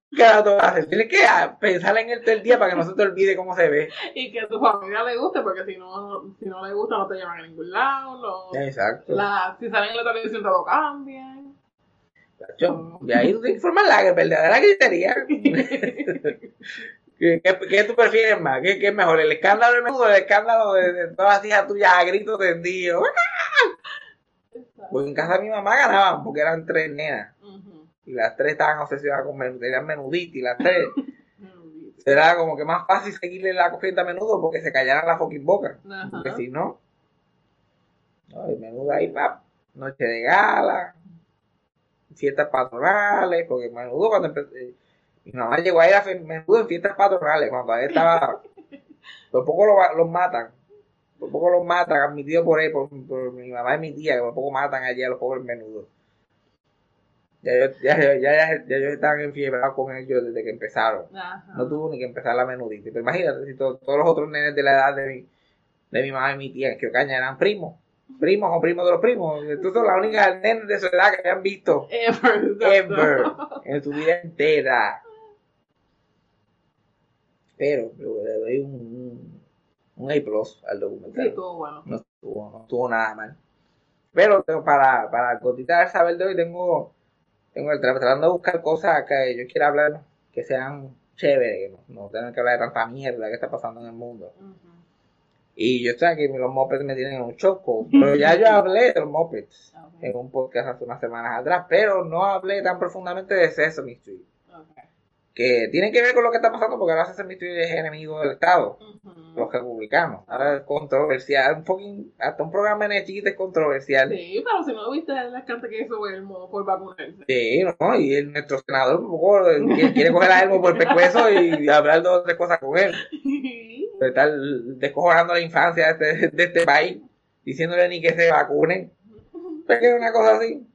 ¿Qué hacer? Tienes que ah, pensar en él todo el día para que no se te olvide cómo se ve. y que a tu familia le guste, porque si no, si no le gusta no te llevan a ningún lado. No, Exacto. la, si salen en la televisión te lo cambian. Chacho, De ahí tú que formar la verdadera criteria. ¿Qué, qué, tú prefieres más? ¿Qué, qué es mejor? ¿El escándalo de menudo o el escándalo de, de todas las hijas tuyas a gritos tendidos? Pues en casa de mi mamá ganaban porque eran tres nenas. Y las tres estaban obsesionadas con menudo, tenían menudita y las tres. Será como que más fácil seguirle la corriente a menudo porque se callaran la fucking boca. Porque si no, no, el menudo ahí, pap, noche de gala, fiestas patronales, porque menudo cuando empe- eh, mi mamá llegó a ir a menudo en fiestas patronales, cuando ahí estaba, por poco lo, los matan, por poco los matan, admitido por él, por, por mi mamá y mi tía, que por poco matan allí a los pobres menudos. Ya, yo- ya, ya, ya, ya, ellos estaban enfiebrados con ellos desde que empezaron. Ajá. No tuvo ni que empezar la menudita. Pero imagínate, si to- todos los otros nenes de la edad de mi, de mi mamá y mi tía, que Ocaña eran primos. primos o primos de los primos. Tú sos la única nena de su edad que hayan visto Ever. ever en su vida entera. Pero le doy un, un, A plus al Sí, documental. estuvo bueno. no estuvo, no estuvo nada mal. Pero para, para gotita del saber de hoy tengo, tengo el tra- tratando de buscar cosas que yo quiera hablar que sean chéveres, que no, no tengan que hablar de tanta mierda que está pasando en el mundo. Y yo sé que los mopeds me tienen en un choco, pero ya yo hablé de los mopeds en un podcast hace unas semanas atrás, pero no hablé tan profundamente de Sesame Street. Que tiene que ver con lo que está pasando porque ahora Sesame Street es enemigo del Estado. Los republicanos, ahora es controversial, un fucking, hasta un programa de chiquito es controversial. Sí, pero si no viste el descarte que hizo Elmo por vacunarse. Sí, no, y el, nuestro senador un poco quiere, quiere coger a Elmo por el pescuezo y hablar dos o tres cosas con él. Estar descojonando la infancia de este, de este país, diciéndole ni que se vacunen. Que es una cosa así.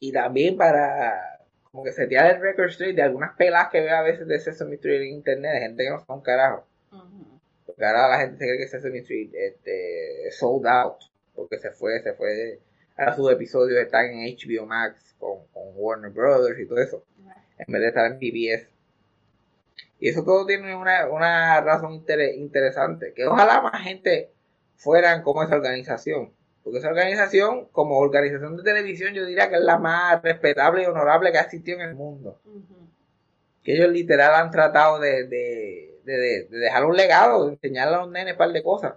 Y también para como que setear el record street de algunas pelas que veo a veces de Sesame Street en internet, de gente que no son carajo. Ujú. Porque ahora la gente se cree que Sesame Street este, sold out. Porque se fue, se fue. Ahora sus episodios están en HBO Max con, con Warner Brothers y todo eso. En vez de estar en PBS. Y eso todo tiene una, una razón inter- interesante. Que ojalá más gente fueran como esa organización. Porque esa organización, como organización de televisión, yo diría que es la más respetable y honorable que ha existido en el mundo que ellos literal han tratado de, de, de, de- de dejar un legado, de enseñarle a los nenes un par de cosas.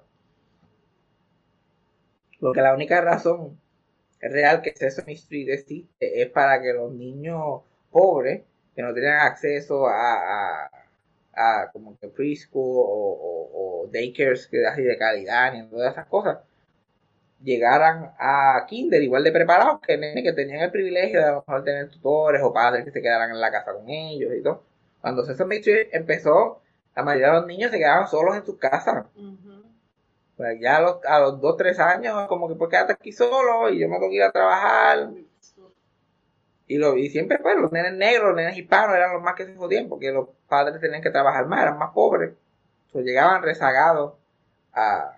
Porque la única razón real que Sesame Street existe es para que los niños pobres, que no tenían acceso a, a, a como que preschool o, o, o daycares que así de calidad ni todas esas cosas, llegaran a kinder igual de preparados que nenes que tenían el privilegio de a lo mejor tener tutores o padres que se quedaran en la casa con ellos y todo. Cuando Sesame Street empezó, la mayoría de los niños se quedaban solos en sus casas. Ujú. Pues ya a los, a los 2, 3 años, como que pues quédate aquí solo y yo me tengo que ir a trabajar. Y, lo, y siempre pues los nenes negros, los nenes hispanos eran los más que se jodían porque los padres tenían que trabajar más, eran más pobres. Entonces llegaban rezagados a,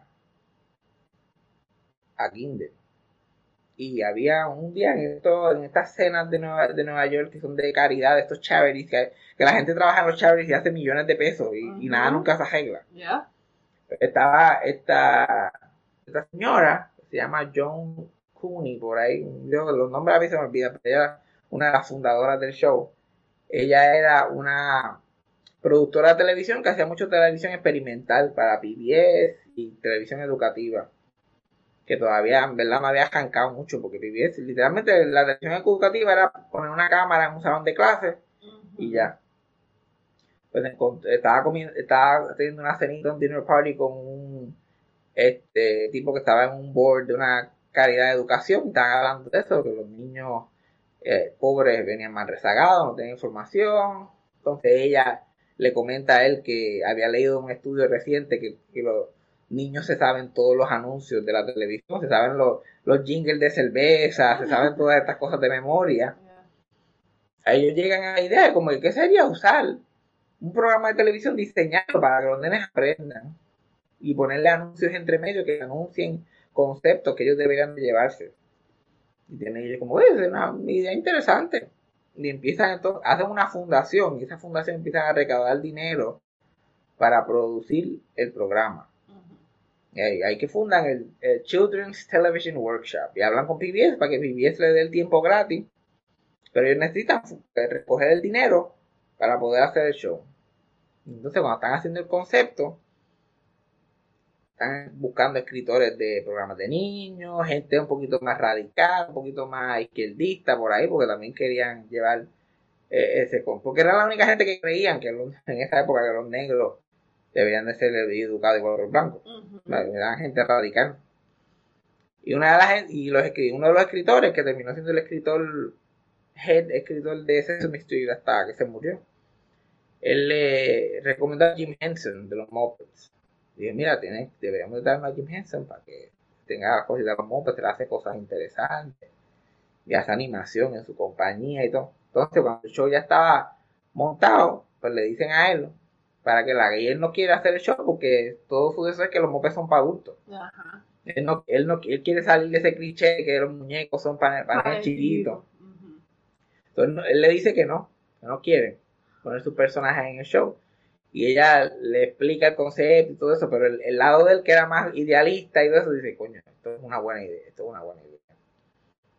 a kinder. Y había un día en, esto, en estas cenas de Nueva, de Nueva York que son de caridad, de estos charities, que, que la gente trabaja en los charities y hace millones de pesos y, y nada nunca se arregla. Estaba esta, esta señora, que se llama John Cooney, por ahí, yo los nombres a mí se me olvidan, pero ella era una de las fundadoras del show. Ella era una productora de televisión que hacía mucho televisión experimental para PBS y televisión educativa. Que todavía, en verdad, me había arrancado mucho, porque PBS, literalmente, la televisión educativa era poner una cámara en un salón de clases y ya. Pues estaba comiendo, estaba teniendo una cenita, un dinner party con un este tipo que estaba en un board de una calidad de educación, y estaban hablando de eso, que los niños eh, pobres venían más rezagados, no tenían información. Entonces ella le comenta a él que había leído un estudio reciente que, que los niños se saben todos los anuncios de la televisión, se saben los, los jingles de cerveza, se saben todas estas cosas de memoria ellos llegan a la idea de como que qué sería usar un programa de televisión diseñado para que los nenes aprendan y ponerle anuncios entre medio que anuncien conceptos que ellos deberían de llevarse. Y tienen ellos como, "Oye, es una idea interesante. Y empiezan entonces, hacen una fundación y esa fundación empiezan a recaudar dinero para producir el programa. Ujú. Y ahí, ahí que fundan el, Children's Television Workshop y hablan con PBS para que PBS le dé el tiempo gratis, pero ellos necesitan eh, recoger el dinero para poder hacer el show. Entonces cuando están haciendo el concepto, están buscando escritores de programas de niños, gente un poquito más radical, un poquito más izquierdista por ahí, porque también querían llevar eh, ese con, porque era la única gente que creían que en esa época que los negros deberían de ser educados igual que los blancos Ujú. eran gente radical. Y una de las y los uno de los escritores que terminó siendo el escritor head escritor de Sesame Street hasta que se murió. Él le recomendó a Jim Henson de los Muppets. Dije, mira, tienes, deberíamos de darle a Jim Henson para que tenga cosas de los Muppets, él hace cosas interesantes. Y hace animación en su compañía y todo. Entonces, cuando el show ya estaba montado, pues le dicen a él para que la haga. Y él no quiere hacer el show porque todo su deseo es que los mopeds son para adultos. Ajá. Él no, él no él quiere salir de ese cliché de que los muñecos son para, para chiquitos. Entonces no- él le dice que no, que no quiere poner su personaje en el show. Y ella le explica el concepto y todo eso, pero el, el lado del que era más idealista y todo eso dice, coño, esto es una buena idea, esto es una buena idea.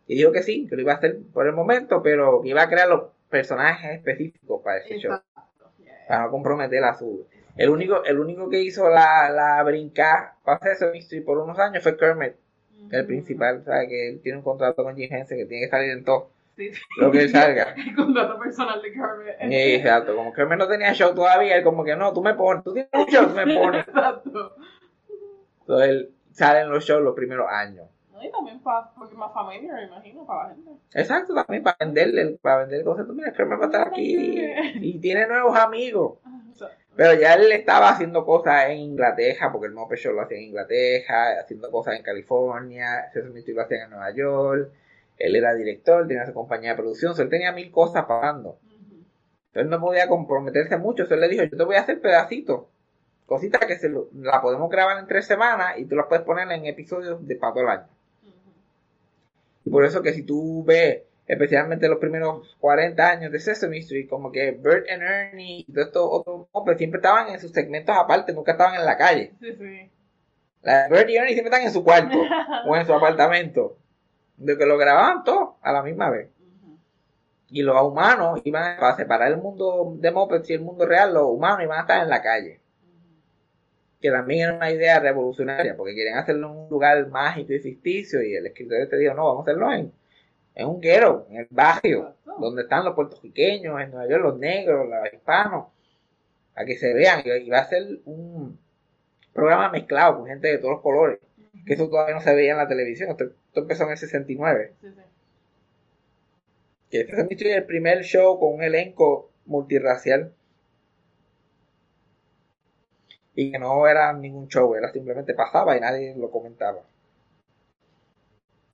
Y dijo que sí, que lo iba a hacer por el momento, pero que iba a crear los personajes específicos para ese show, Exacto. Yeah. Para no comprometer a su... El único, el único que hizo la, la brincar para hacer ese mystery por unos años fue Kermit, el principal, ¿sabes? Que él tiene un contrato con Jim Henson que tiene que salir en todo Sí, sí. lo que él salga. El contrato personal de Kermit. Sí, exacto, como Kermit no tenía show todavía, él como que no, tú me pones, tú tienes un show, tú me pones. Exacto. Entonces él sale en los shows los primeros años. No, y también para, porque más familia, me imagino, para la gente. Exacto, también para venderle, para vender el concepto, mira, Kermit va a estar aquí y tiene nuevos amigos. Sea, Pero ya él estaba haciendo cosas en Inglaterra, porque el Muppet Show lo hacía en Inglaterra, haciendo cosas en California, Sesame Street lo hacía en Nueva York, él era director, tenía su compañía de producción, o sea, él tenía mil cosas pagando. Entonces no podía comprometerse mucho. Entonces le dijo, yo te voy a hacer pedacitos. Cositas que se lo- la podemos grabar en tres semanas y tú las puedes poner en episodios de para todo el año. Y por eso que si tú ves, especialmente los primeros 40 años de Sesame Street, como que Bert and Ernie y todos estos otros hombres siempre estaban en sus segmentos aparte, nunca estaban en la calle. Sí, sí. La Bert y Ernie siempre están en su cuarto o en su apartamento. De que lo grababan todos a la misma vez. Y los humanos iban a para separar el mundo de Muppets y el mundo real, los humanos iban a estar en la calle. Que también era una idea revolucionaria, porque querían hacerlo en un lugar mágico y ficticio. Y el escritor te dijo, no, vamos a hacerlo en, en un guero, en el barrio, donde están los puertorriqueños, en Nueva York los negros, los hispanos, a que se vean. Y iba a ser un programa mezclado con gente de todos los colores, que eso todavía no se veía en la televisión. Esto, esto empezó en el 69. Sí, sí. Que este es el primer show con un elenco multirracial. Y que no era ningún show, era simplemente pasaba y nadie lo comentaba.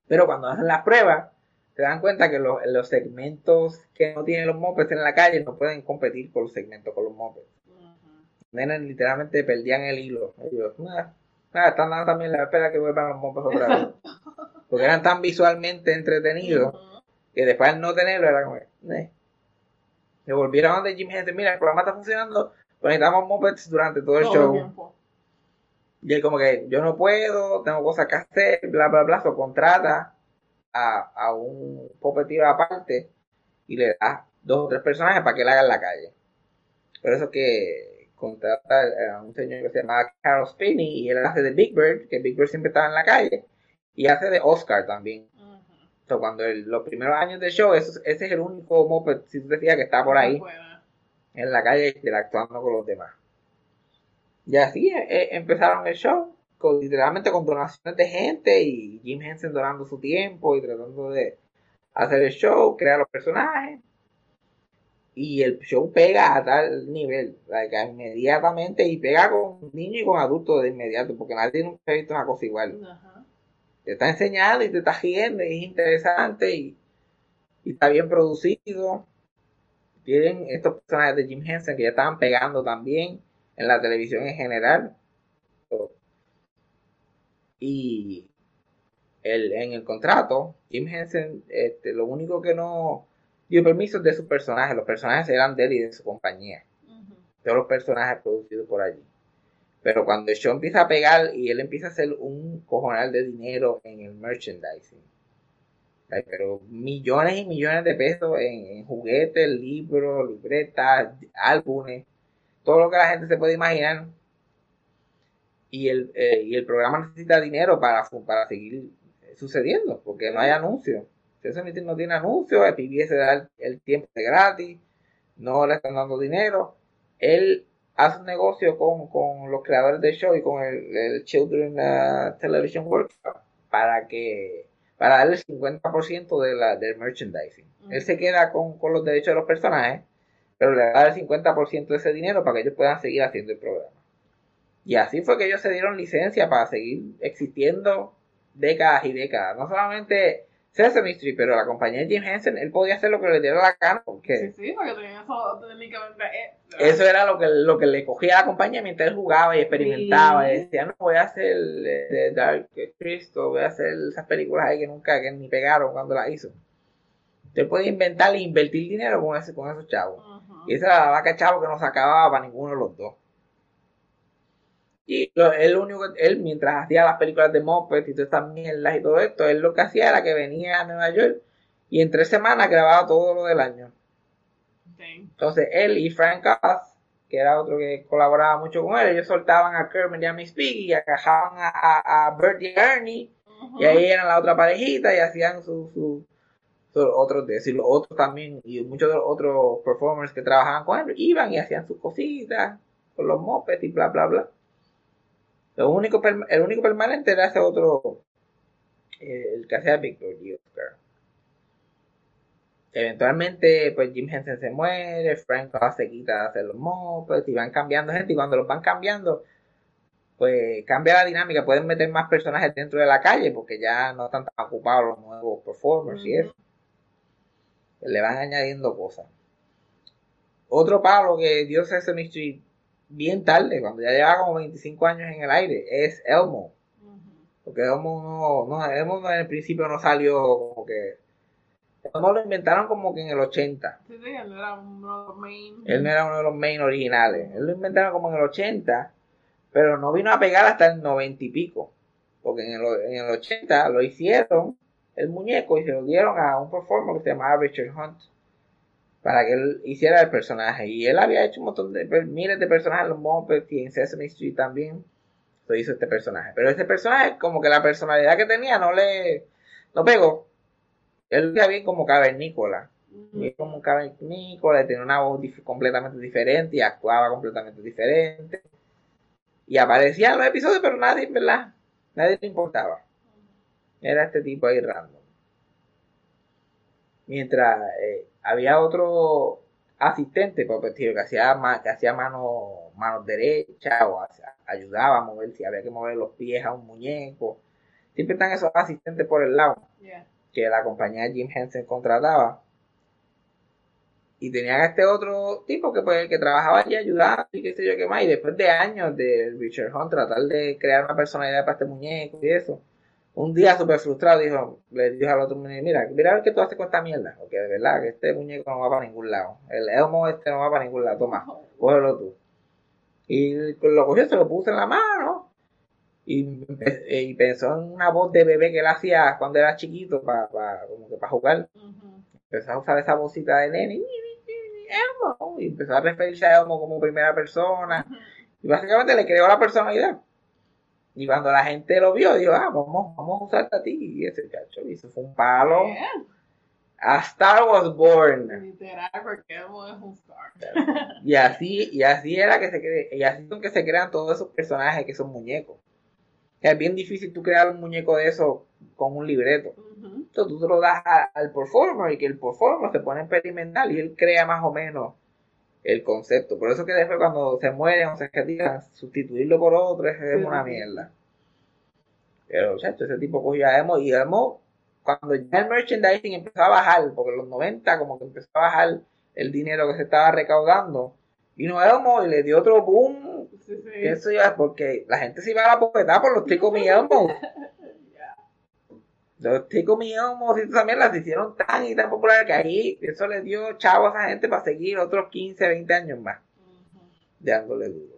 Pero cuando hacen las pruebas, se dan cuenta que los, los segmentos que no tienen los mopeds en la calle no pueden competir con los segmentos con los mopeds. Nenes literalmente perdían el hilo. Ellos, "Ah, ah, están dando también la espera que vuelvan los mopeds otra vez. Porque eran tan visualmente entretenidos que después al no tenerlo era como, eh. Me volvieron a donde Jim Henson, mira, el programa está funcionando, pues necesitamos mopeds durante todo el Todo show. Y él como que, yo no puedo, tengo cosas que hacer, bla, bla, bla, so contrata a, a un puppeteer aparte y le da dos o tres personajes para que él haga en la calle. Por eso que contrata a un señor que se llama Carol Spinney y él hace de Big Bird, que Big Bird siempre estaba en la calle, y hace de Oscar también. So, cuando el- los primeros años del show, eso- ese es el único moped, si tú decías que está por ahí. En la calle interactuando con los demás. Y así eh, eh, empezaron el show, con, literalmente con donaciones de gente y Jim Henson donando su tiempo y tratando de hacer el show, crear los personajes. Y el show pega a tal nivel, like, inmediatamente, y pega con niños y con adultos de inmediato, porque nadie nunca ha visto una cosa igual Ajá. te está enseñando y te está riendo y es interesante y, y está bien producido. Tienen estos personajes de Jim Henson que ya estaban pegando también en la televisión en general. Y el, en el contrato, Jim Henson, este, lo único que no dio permiso es de sus personajes. Los personajes eran de él y de su compañía todos los personajes producidos por allí. Pero cuando el show empieza a pegar y él empieza a hacer un cojonal de dinero en el merchandising, pero millones y millones de pesos en, juguetes, libros, libretas, álbumes, todo lo que la gente se puede imaginar. Y el, eh, y el programa necesita dinero para, para seguir sucediendo, porque no hay anuncios. Meeting no tiene anuncios, el PBS da el, tiempo de gratis, no le están dando dinero. Él hace un negocio con, con los creadores del show y con el, el Children uh, Television Workshop para que para darle el 50% de la, del merchandising. Él se queda con, con los derechos de los personajes, pero le da el 50% de ese dinero para que ellos puedan seguir haciendo el programa. Y así fue que ellos se dieron licencia para seguir existiendo décadas y décadas. No solamente Sesame Street, pero la compañía de Jim Henson, él podía hacer lo que le diera la gana, porque Sí, sí, porque tenía eso técnicamente. eh, eso era lo que, lo que le cogía a la compañía mientras él jugaba y experimentaba. Sí. Y decía, no, voy a hacer eh, de Dark Crystal, voy a hacer esas películas ahí que nunca, que ni pegaron cuando las hizo. Usted puede inventar e invertir dinero con, ese, con esos chavos. Y esa era la vaca chavo que no sacaba para ninguno de los dos. Y lo- él, único, él mientras hacía las películas de Muppet y todas estas mierdas y todo esto, él lo que hacía era que venía a Nueva York y en tres semanas grababa todo lo del año. Entonces él y Frank Oz, que era otro que colaboraba mucho con él, ellos soltaban a Kermit y a Miss Piggy y agajaban a, a, a Bert y Ernie y ahí eran la otra parejita y hacían sus su, su- otros, de decir, los otros también y muchos de los otros performers que trabajaban con él iban y hacían sus cositas con los mopeds y bla bla bla. Lo único, el único permanente era ese otro, eh, el que hacía Victor G. Oscar. Eventualmente, pues Jim Henson se muere, Frank Oz se quita de hacer los mopeds y van cambiando gente y cuando los van cambiando, pues cambia la dinámica, pueden meter más personajes dentro de la calle porque ya no están tan ocupados los nuevos performers y eso. Le van añadiendo cosas. Otro palo que dio Sesame Street bien tarde, cuando ya llevaba como 25 años en el aire, es Elmo. Porque Elmo no, no, Elmo no en el principio no salió como que... Elmo lo inventaron como que en el 80. Sí, sí, él era uno de los main. Él no era uno de los main originales. Él lo inventaron como en el 80, pero no vino a pegar hasta el 90 y pico. Porque en el, en el 80 lo hicieron el muñeco y se lo dieron a un performer que se llamaba Richard Hunt para que él hiciera el personaje. Y él había hecho un montón de per- miles de personajes los Muppets y en Sesame Street también. Lo hizo este personaje. Pero ese personaje, como que la personalidad que tenía no le no pegó. Él lo hacía bien como cavernícola. Ujú. Y como cavernícola, tenía una voz dif- completamente diferente y actuaba completamente diferente. Y aparecía en los episodios, pero nadie, ¿verdad? Nadie le importaba. Era este tipo ahí random. Mientras eh, había otro asistente, pues, tío, que hacía, que hacía mano, manos derechas o hacía- ayudaba a mover, si había que mover los pies a un muñeco. Siempre están esos asistentes por el lado Yeah. que la compañía Jim Henson contrataba. Y tenían a este otro tipo que pues que trabajaba allí ayudando y qué sé yo qué más. Y después de años de Richard Hunt tratar de crear una personalidad para este muñeco y eso, un día súper frustrado dijo, le dijo al otro muñeco, mira, mira a ver qué tú haces con esta mierda. Porque de verdad que este muñeco no va para ningún lado. El Elmo este no va para ningún lado. Toma, cógelo tú. Y lo cogió, se lo puso en la mano. Y, empe- y pensó en una voz de bebé que él hacía cuando era chiquito para como que para jugar. Empezó a usar esa vocita de nene. Elmo. Y empezó a referirse a Elmo como primera persona. Y básicamente le creó la personalidad. Y cuando la gente lo vio, dijo, ah, vamos, vamos a usarte a ti. Y ese chacho, y eso fue un palo. Yeah. A Star Was Born. Literal, porque es un star. Y así, y así era que se cre- y así son que se crean todos esos personajes que son muñecos. Es bien difícil tú crear un muñeco de eso con un libreto. Ujú. Entonces tú se lo das a- al performer y que el performer se pone a experimentar y él crea más o menos el concepto. Por eso que después cuando se mueren o se retiran, sustituirlo por otro es, Sí, una mierda. Pero, chacho, ese tipo cogió a Emo y Emo, cuando ya el merchandising empezó a bajar, porque en los 90 como que empezó a bajar el dinero que se estaba recaudando, vino Elmo y le dio otro boom. Sí, sí. que Eso ya es porque la gente se iba a la popeta por los Tico Mi Elmo. Los Elmo y también las hicieron tan y tan populares que ahí eso le dio chavo a esa gente para seguir otros 15, 20 años más Ujú. dándole duro.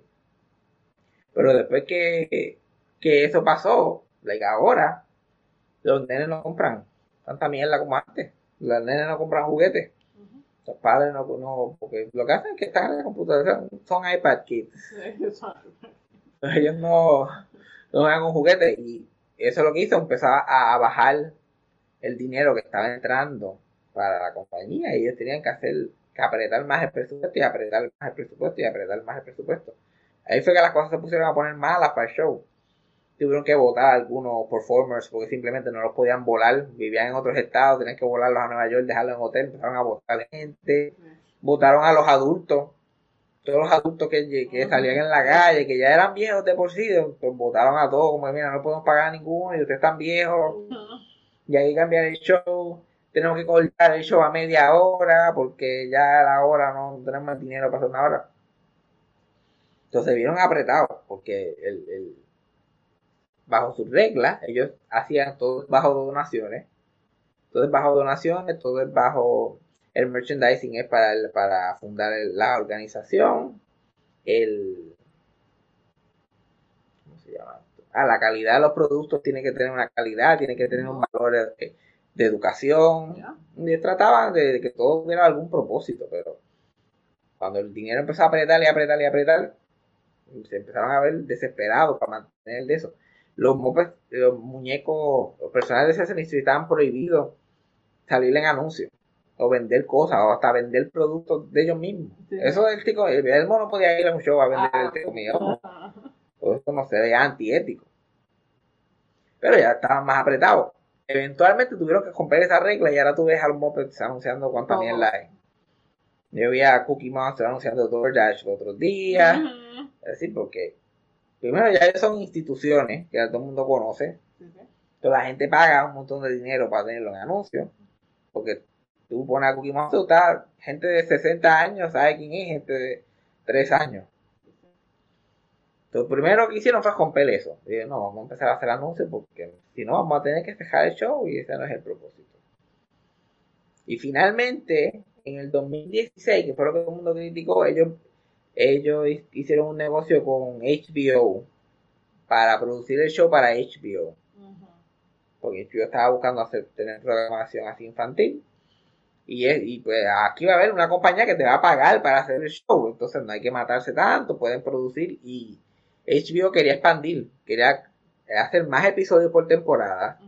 Pero después que, que eso pasó, like ahora, los nenes no compran tanta mierda como antes. Los nenes no compran juguetes. Los padres no, no, porque lo que hacen es que están en la computadora, son iPad kids. Sí. Ellos no, no juegan con juguetes y eso es lo que hizo, empezaba a, a bajar el dinero que estaba entrando para la compañía y ellos tenían que hacer, que apretar más el presupuesto y apretar más el presupuesto y apretar más el presupuesto. Ahí fue que las cosas se pusieron a poner malas para el show. Tuvieron que votar algunos performers porque simplemente no los podían volar, vivían en otros estados, tenían que volarlos a Nueva York, dejarlos en hotel, empezaron a votar gente, votaron a los adultos, todos los adultos que, que salían en la calle, que ya eran viejos de por sí, pues votaron a todos, como mira, no podemos pagar a ninguno, y ustedes están viejos, y que cambiar el show, tenemos que cortar el show a media hora porque ya a la hora no tenemos el dinero para hacer una hora. Entonces vieron apretados porque el, el- bajo sus reglas ellos hacían todo bajo donaciones. Todo es bajo donaciones, todo es bajo el merchandising es para el- para fundar el- la organización, el ¿cómo se llama? Ah, la calidad de los productos tiene que tener una calidad, tiene que tener un valor de, de educación. Ya. Y trataban de, de que todo tuviera algún propósito, pero cuando el dinero empezó a apretar y apretar y apretar, se empezaron a ver desesperados para mantener de eso. Los, mopeds, los muñecos, los personajes de Street estaban prohibidos salir en anuncios o vender cosas o hasta vender productos de ellos mismos. Sí. Eso el chico, el Elmo no podía ir a un show a vender Ah. este comida. Todo esto no se veía antiético. Pero ya estaban más apretados. Eventualmente tuvieron que romper esa regla y ahora tú ves a los mopeds anunciando cuánta Todo. mierda hay. Yo vi a Cookie Monster anunciando DoorDash los otros días. Ujú. Es decir, porque primero ya son instituciones que todo el mundo conoce. Sí. Entonces la gente paga un montón de dinero para tenerlo en anuncios. Porque tú pones a Cookie Monster, está, gente de 60 años sabe quién es, gente de 3 años. Entonces, primero que hicieron fue romper eso. Dije, no, vamos a empezar a hacer anuncios porque si no vamos a tener que dejar el show y ese no es el propósito. Y finalmente, en el 2016, que fue lo que todo el mundo criticó, ellos, ellos hicieron un negocio con HBO para producir el show para HBO. Porque HBO estaba buscando hacer, tener programación así infantil. Y, es, y pues aquí va a haber una compañía que te va a pagar para hacer el show. Entonces no hay que matarse tanto, pueden producir. Y HBO quería expandir, quería hacer más episodios por temporada,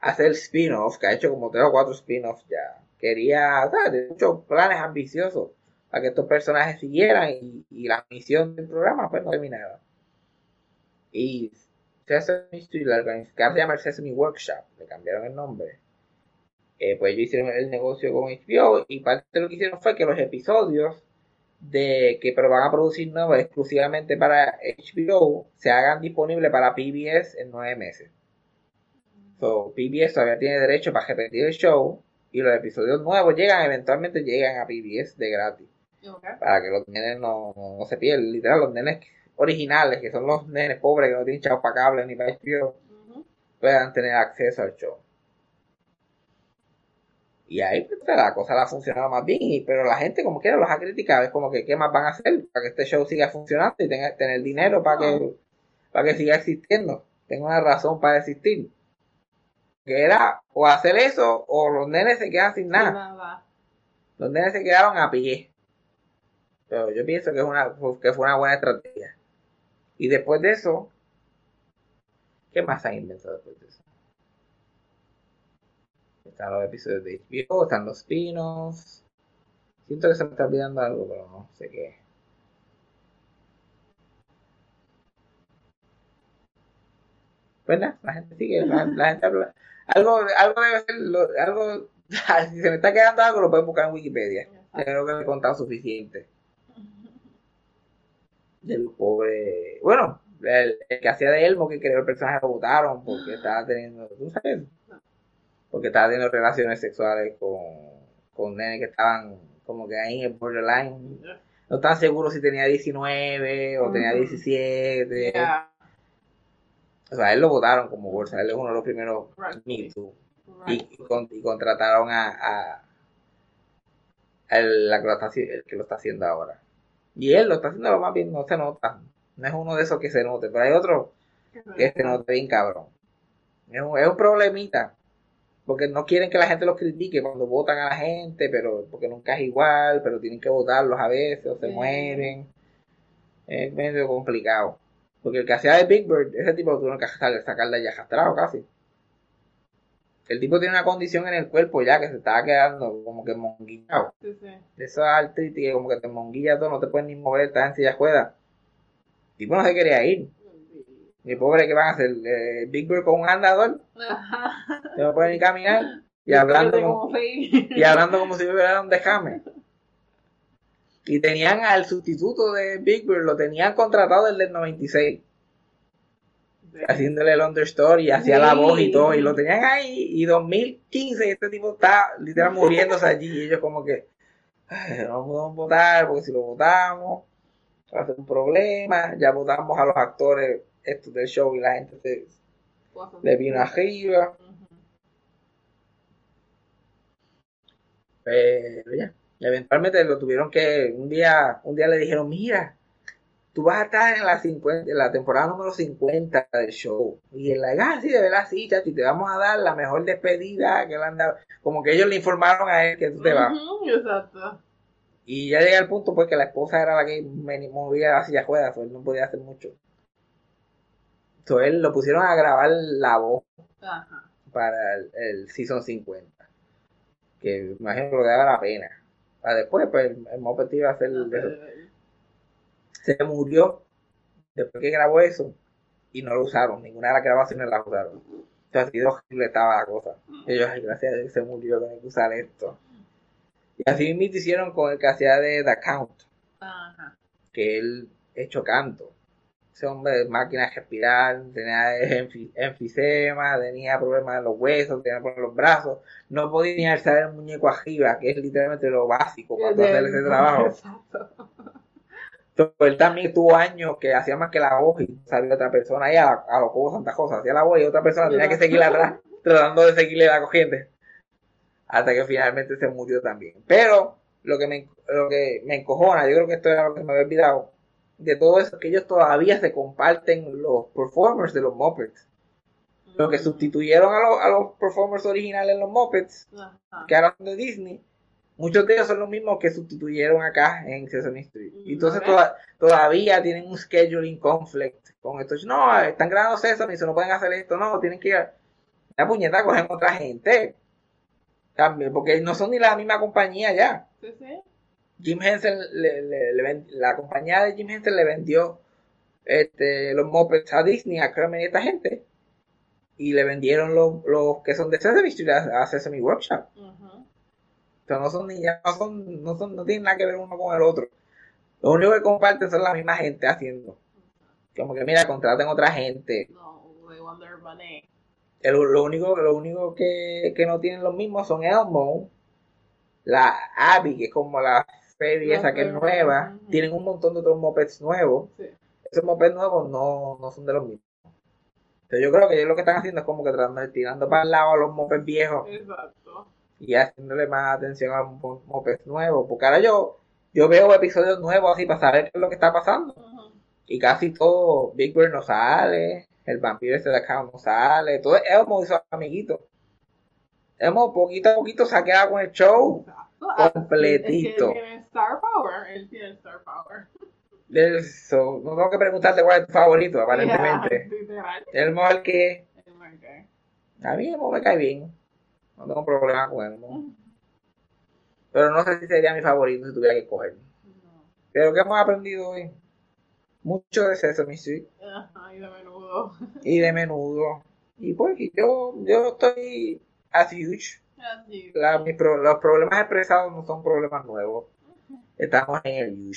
hacer spin-offs, que ha hecho como tres o cuatro spin-offs ya. Quería, ¿sabes? muchos planes ambiciosos para que estos personajes siguieran y, y la misión del programa pues no terminaba. Y Sesame Street, la organización se llama el Sesame Workshop, le cambiaron el nombre. Eh, pues ellos hicieron el negocio con HBO y parte de lo que hicieron fue que los episodios de que pero van a producir nuevos exclusivamente para HBO se hagan disponibles para PBS en nueve meses. So, PBS todavía tiene derecho para repetir el show y los episodios nuevos llegan, eventualmente llegan a PBS de gratis para que los nenes no, no, no se pierdan. Literal, los nenes originales, que son los nenes pobres que no tienen chavos para cable ni para HBO, puedan tener acceso al show. Y ahí pues, la cosa la ha funcionado más bien, y- pero la gente como quiera los ha criticado, es como que qué más van a hacer para que este show siga funcionando y tenga, tener dinero para que, para que siga existiendo, tenga una razón para existir. Que era o hacer eso o los nenes se quedan sin nada. Nada. Los nenes se quedaron a pie. Pero yo pienso que, es una, que fue una buena estrategia. Y después de eso, ¿qué más han inventado después de eso? Están los episodios de HBO, están los spin-offs. Siento que se me está olvidando algo, pero no sé qué. ¿Verdad? La gente sigue, la, la gente habla. Algo, algo debe ser, lo- algo, si se me está quedando algo, lo pueden buscar en Wikipedia. Creo que me he contado suficiente. Del pobre. Bueno, el, el que hacía de Elmo, que creó el personaje, lo votaron porque estaba teniendo. ¿Tú sabes? Porque estaba teniendo relaciones sexuales con, con nenes que estaban como que ahí en el borderline. No estaban seguros si tenía 19 o tenía Ujú. 17. Yeah. O sea, él lo votaron como bolsa. Él es uno de los primeros Right. Me Too. Right. y, y con- y contrataron a, a, al- la que lo está, haci- el que lo está haciendo ahora. Y él lo está haciendo lo más bien, no se nota. No es uno de esos que se note, pero hay otro que se nota bien cabrón. Es un, es un problemita. Porque no quieren que la gente los critique cuando votan a la gente, pero porque nunca es igual, pero tienen que votarlos a veces o se Sí. mueren. Es medio complicado. Porque el que hacía de Big Bird, ese tipo tuvieron que sacar- sacarle ya arrastrado casi. El tipo tiene una condición en el cuerpo ya que se estaba quedando como que monguillado. Sí, sí. Esa artritis que como que te monguilla todo, no te puedes ni mover, estás en silla ruedas. El tipo no se quería ir. Mi pobre, ¿qué van a hacer? Eh, Big Bird con un andador, no puede ni caminar. Y hablando, como, y hablando como si hubiera un dejame. Y tenían al sustituto de Big Bird, lo tenían contratado desde el 96. haciéndole el understory hacía la voz y todo, y lo tenían ahí, y 2015, y este tipo está literal muriéndose allí, y ellos como que, "Ay, no podemos votar, porque si lo votamos, va a ser un problema, ya votamos a los actores estos del show y la gente se, le vino arriba, pero ya, eventualmente lo tuvieron que, un día, un día le dijeron, mira, tú vas a estar en la 50, en la temporada número 50 del show. Y en la ah, sí, de verdad, sí, chacho, y te vamos a dar la mejor despedida que le han dado. Como que ellos le informaron a él que tú te vas. Exacto. Y ya llega el punto pues que la esposa era la que me- movía la silla de ruedas, pues él no podía hacer mucho. Entonces él lo pusieron a grabar la voz Ajá. para el, el Season 50. Que me imagino que lo daba la pena. Para después, pues el, Muppet iba a hacer eso. se murió después que grabó eso y no lo usaron, ninguna de las grabaciones la usaron. Entonces, así de horrible estaba la cosa. Ellos, ay, gracias a Dios, se murió, tengo que usar esto. Y así mismo hicieron con el que hacía de The Count, Ajá. que él hecho canto. Ese hombre de máquina de respirar, tenía enfi- enfisema, tenía problemas en los huesos, tenía problemas en los brazos, no podía ni alzar el muñeco arriba, que es literalmente lo básico para hacer ese trabajo. Exacto. Entonces, él también tuvo años que hacía más que la voz y sabía otra persona y a, a lo como Santa Cosa hacía la voz y otra persona tenía que seguirla atrás tratando de seguirle la corriente hasta que finalmente se murió también pero lo que me lo que me encojona yo creo que esto era lo que me había olvidado de todo eso es que ellos todavía se comparten los performers de los Muppets los que sustituyeron a los, a los performers originales en los Muppets que ahora son de Disney, muchos de ellos son los mismos que sustituyeron acá en Sesame Street. Y entonces toda- todavía tienen un scheduling conflict con esto. No, están grabando Sesame, se no pueden hacer esto, no, tienen que ir a la puñeta, cogen otra gente. También, porque no son ni la misma compañía ya. Sí, sí. Jim Henson, le, le- le ven- la compañía de Jim Henson le vendió este, los Muppets a Disney, a Kramer y esta gente. Y le vendieron los, los que son de Sesame Street a, a Sesame Workshop. O sea, no son ni ya no son, no son, no tienen nada que ver uno con el otro. Lo único que comparten son la misma gente haciendo. Como que mira, contraten otra gente. No, they want their money. El- lo único, lo único que, que no tienen los mismos son Elmo, la Abby, que es como la La esa que es nueva. Tienen un montón de otros mopeds nuevos. Sí. Esos mopeds nuevos no, no son de los mismos. Entonces yo creo que ellos lo que están haciendo es como que tirando para el lado a los mopeds viejos Exacto. y haciéndole más atención a los mo- mopeds nuevos. Porque ahora yo, yo veo episodios nuevos así para saber qué es lo que está pasando. Y casi todo, Big Bird no sale, el vampiro ese de acá no sale, todo Elmo y sus amiguitos. Elmo poquito a poquito se ha quedado con el show. Exacto. Completito. Él tiene Star Power. Él tiene Star Power. Eso, no tengo que preguntarte cuál es tu favorito, aparentemente. Yeah, el que, El a mí me cae bien. No tengo problema con Elmo. Pero no sé si sería mi favorito si tuviera que escoger. No. Pero ¿qué hemos aprendido hoy? Mucho de Sesame Street Ajá, y de menudo. y de menudo. Y pues yo, yo estoy as huge. La- mis pro- los problemas expresados no son problemas nuevos. Estamos en el.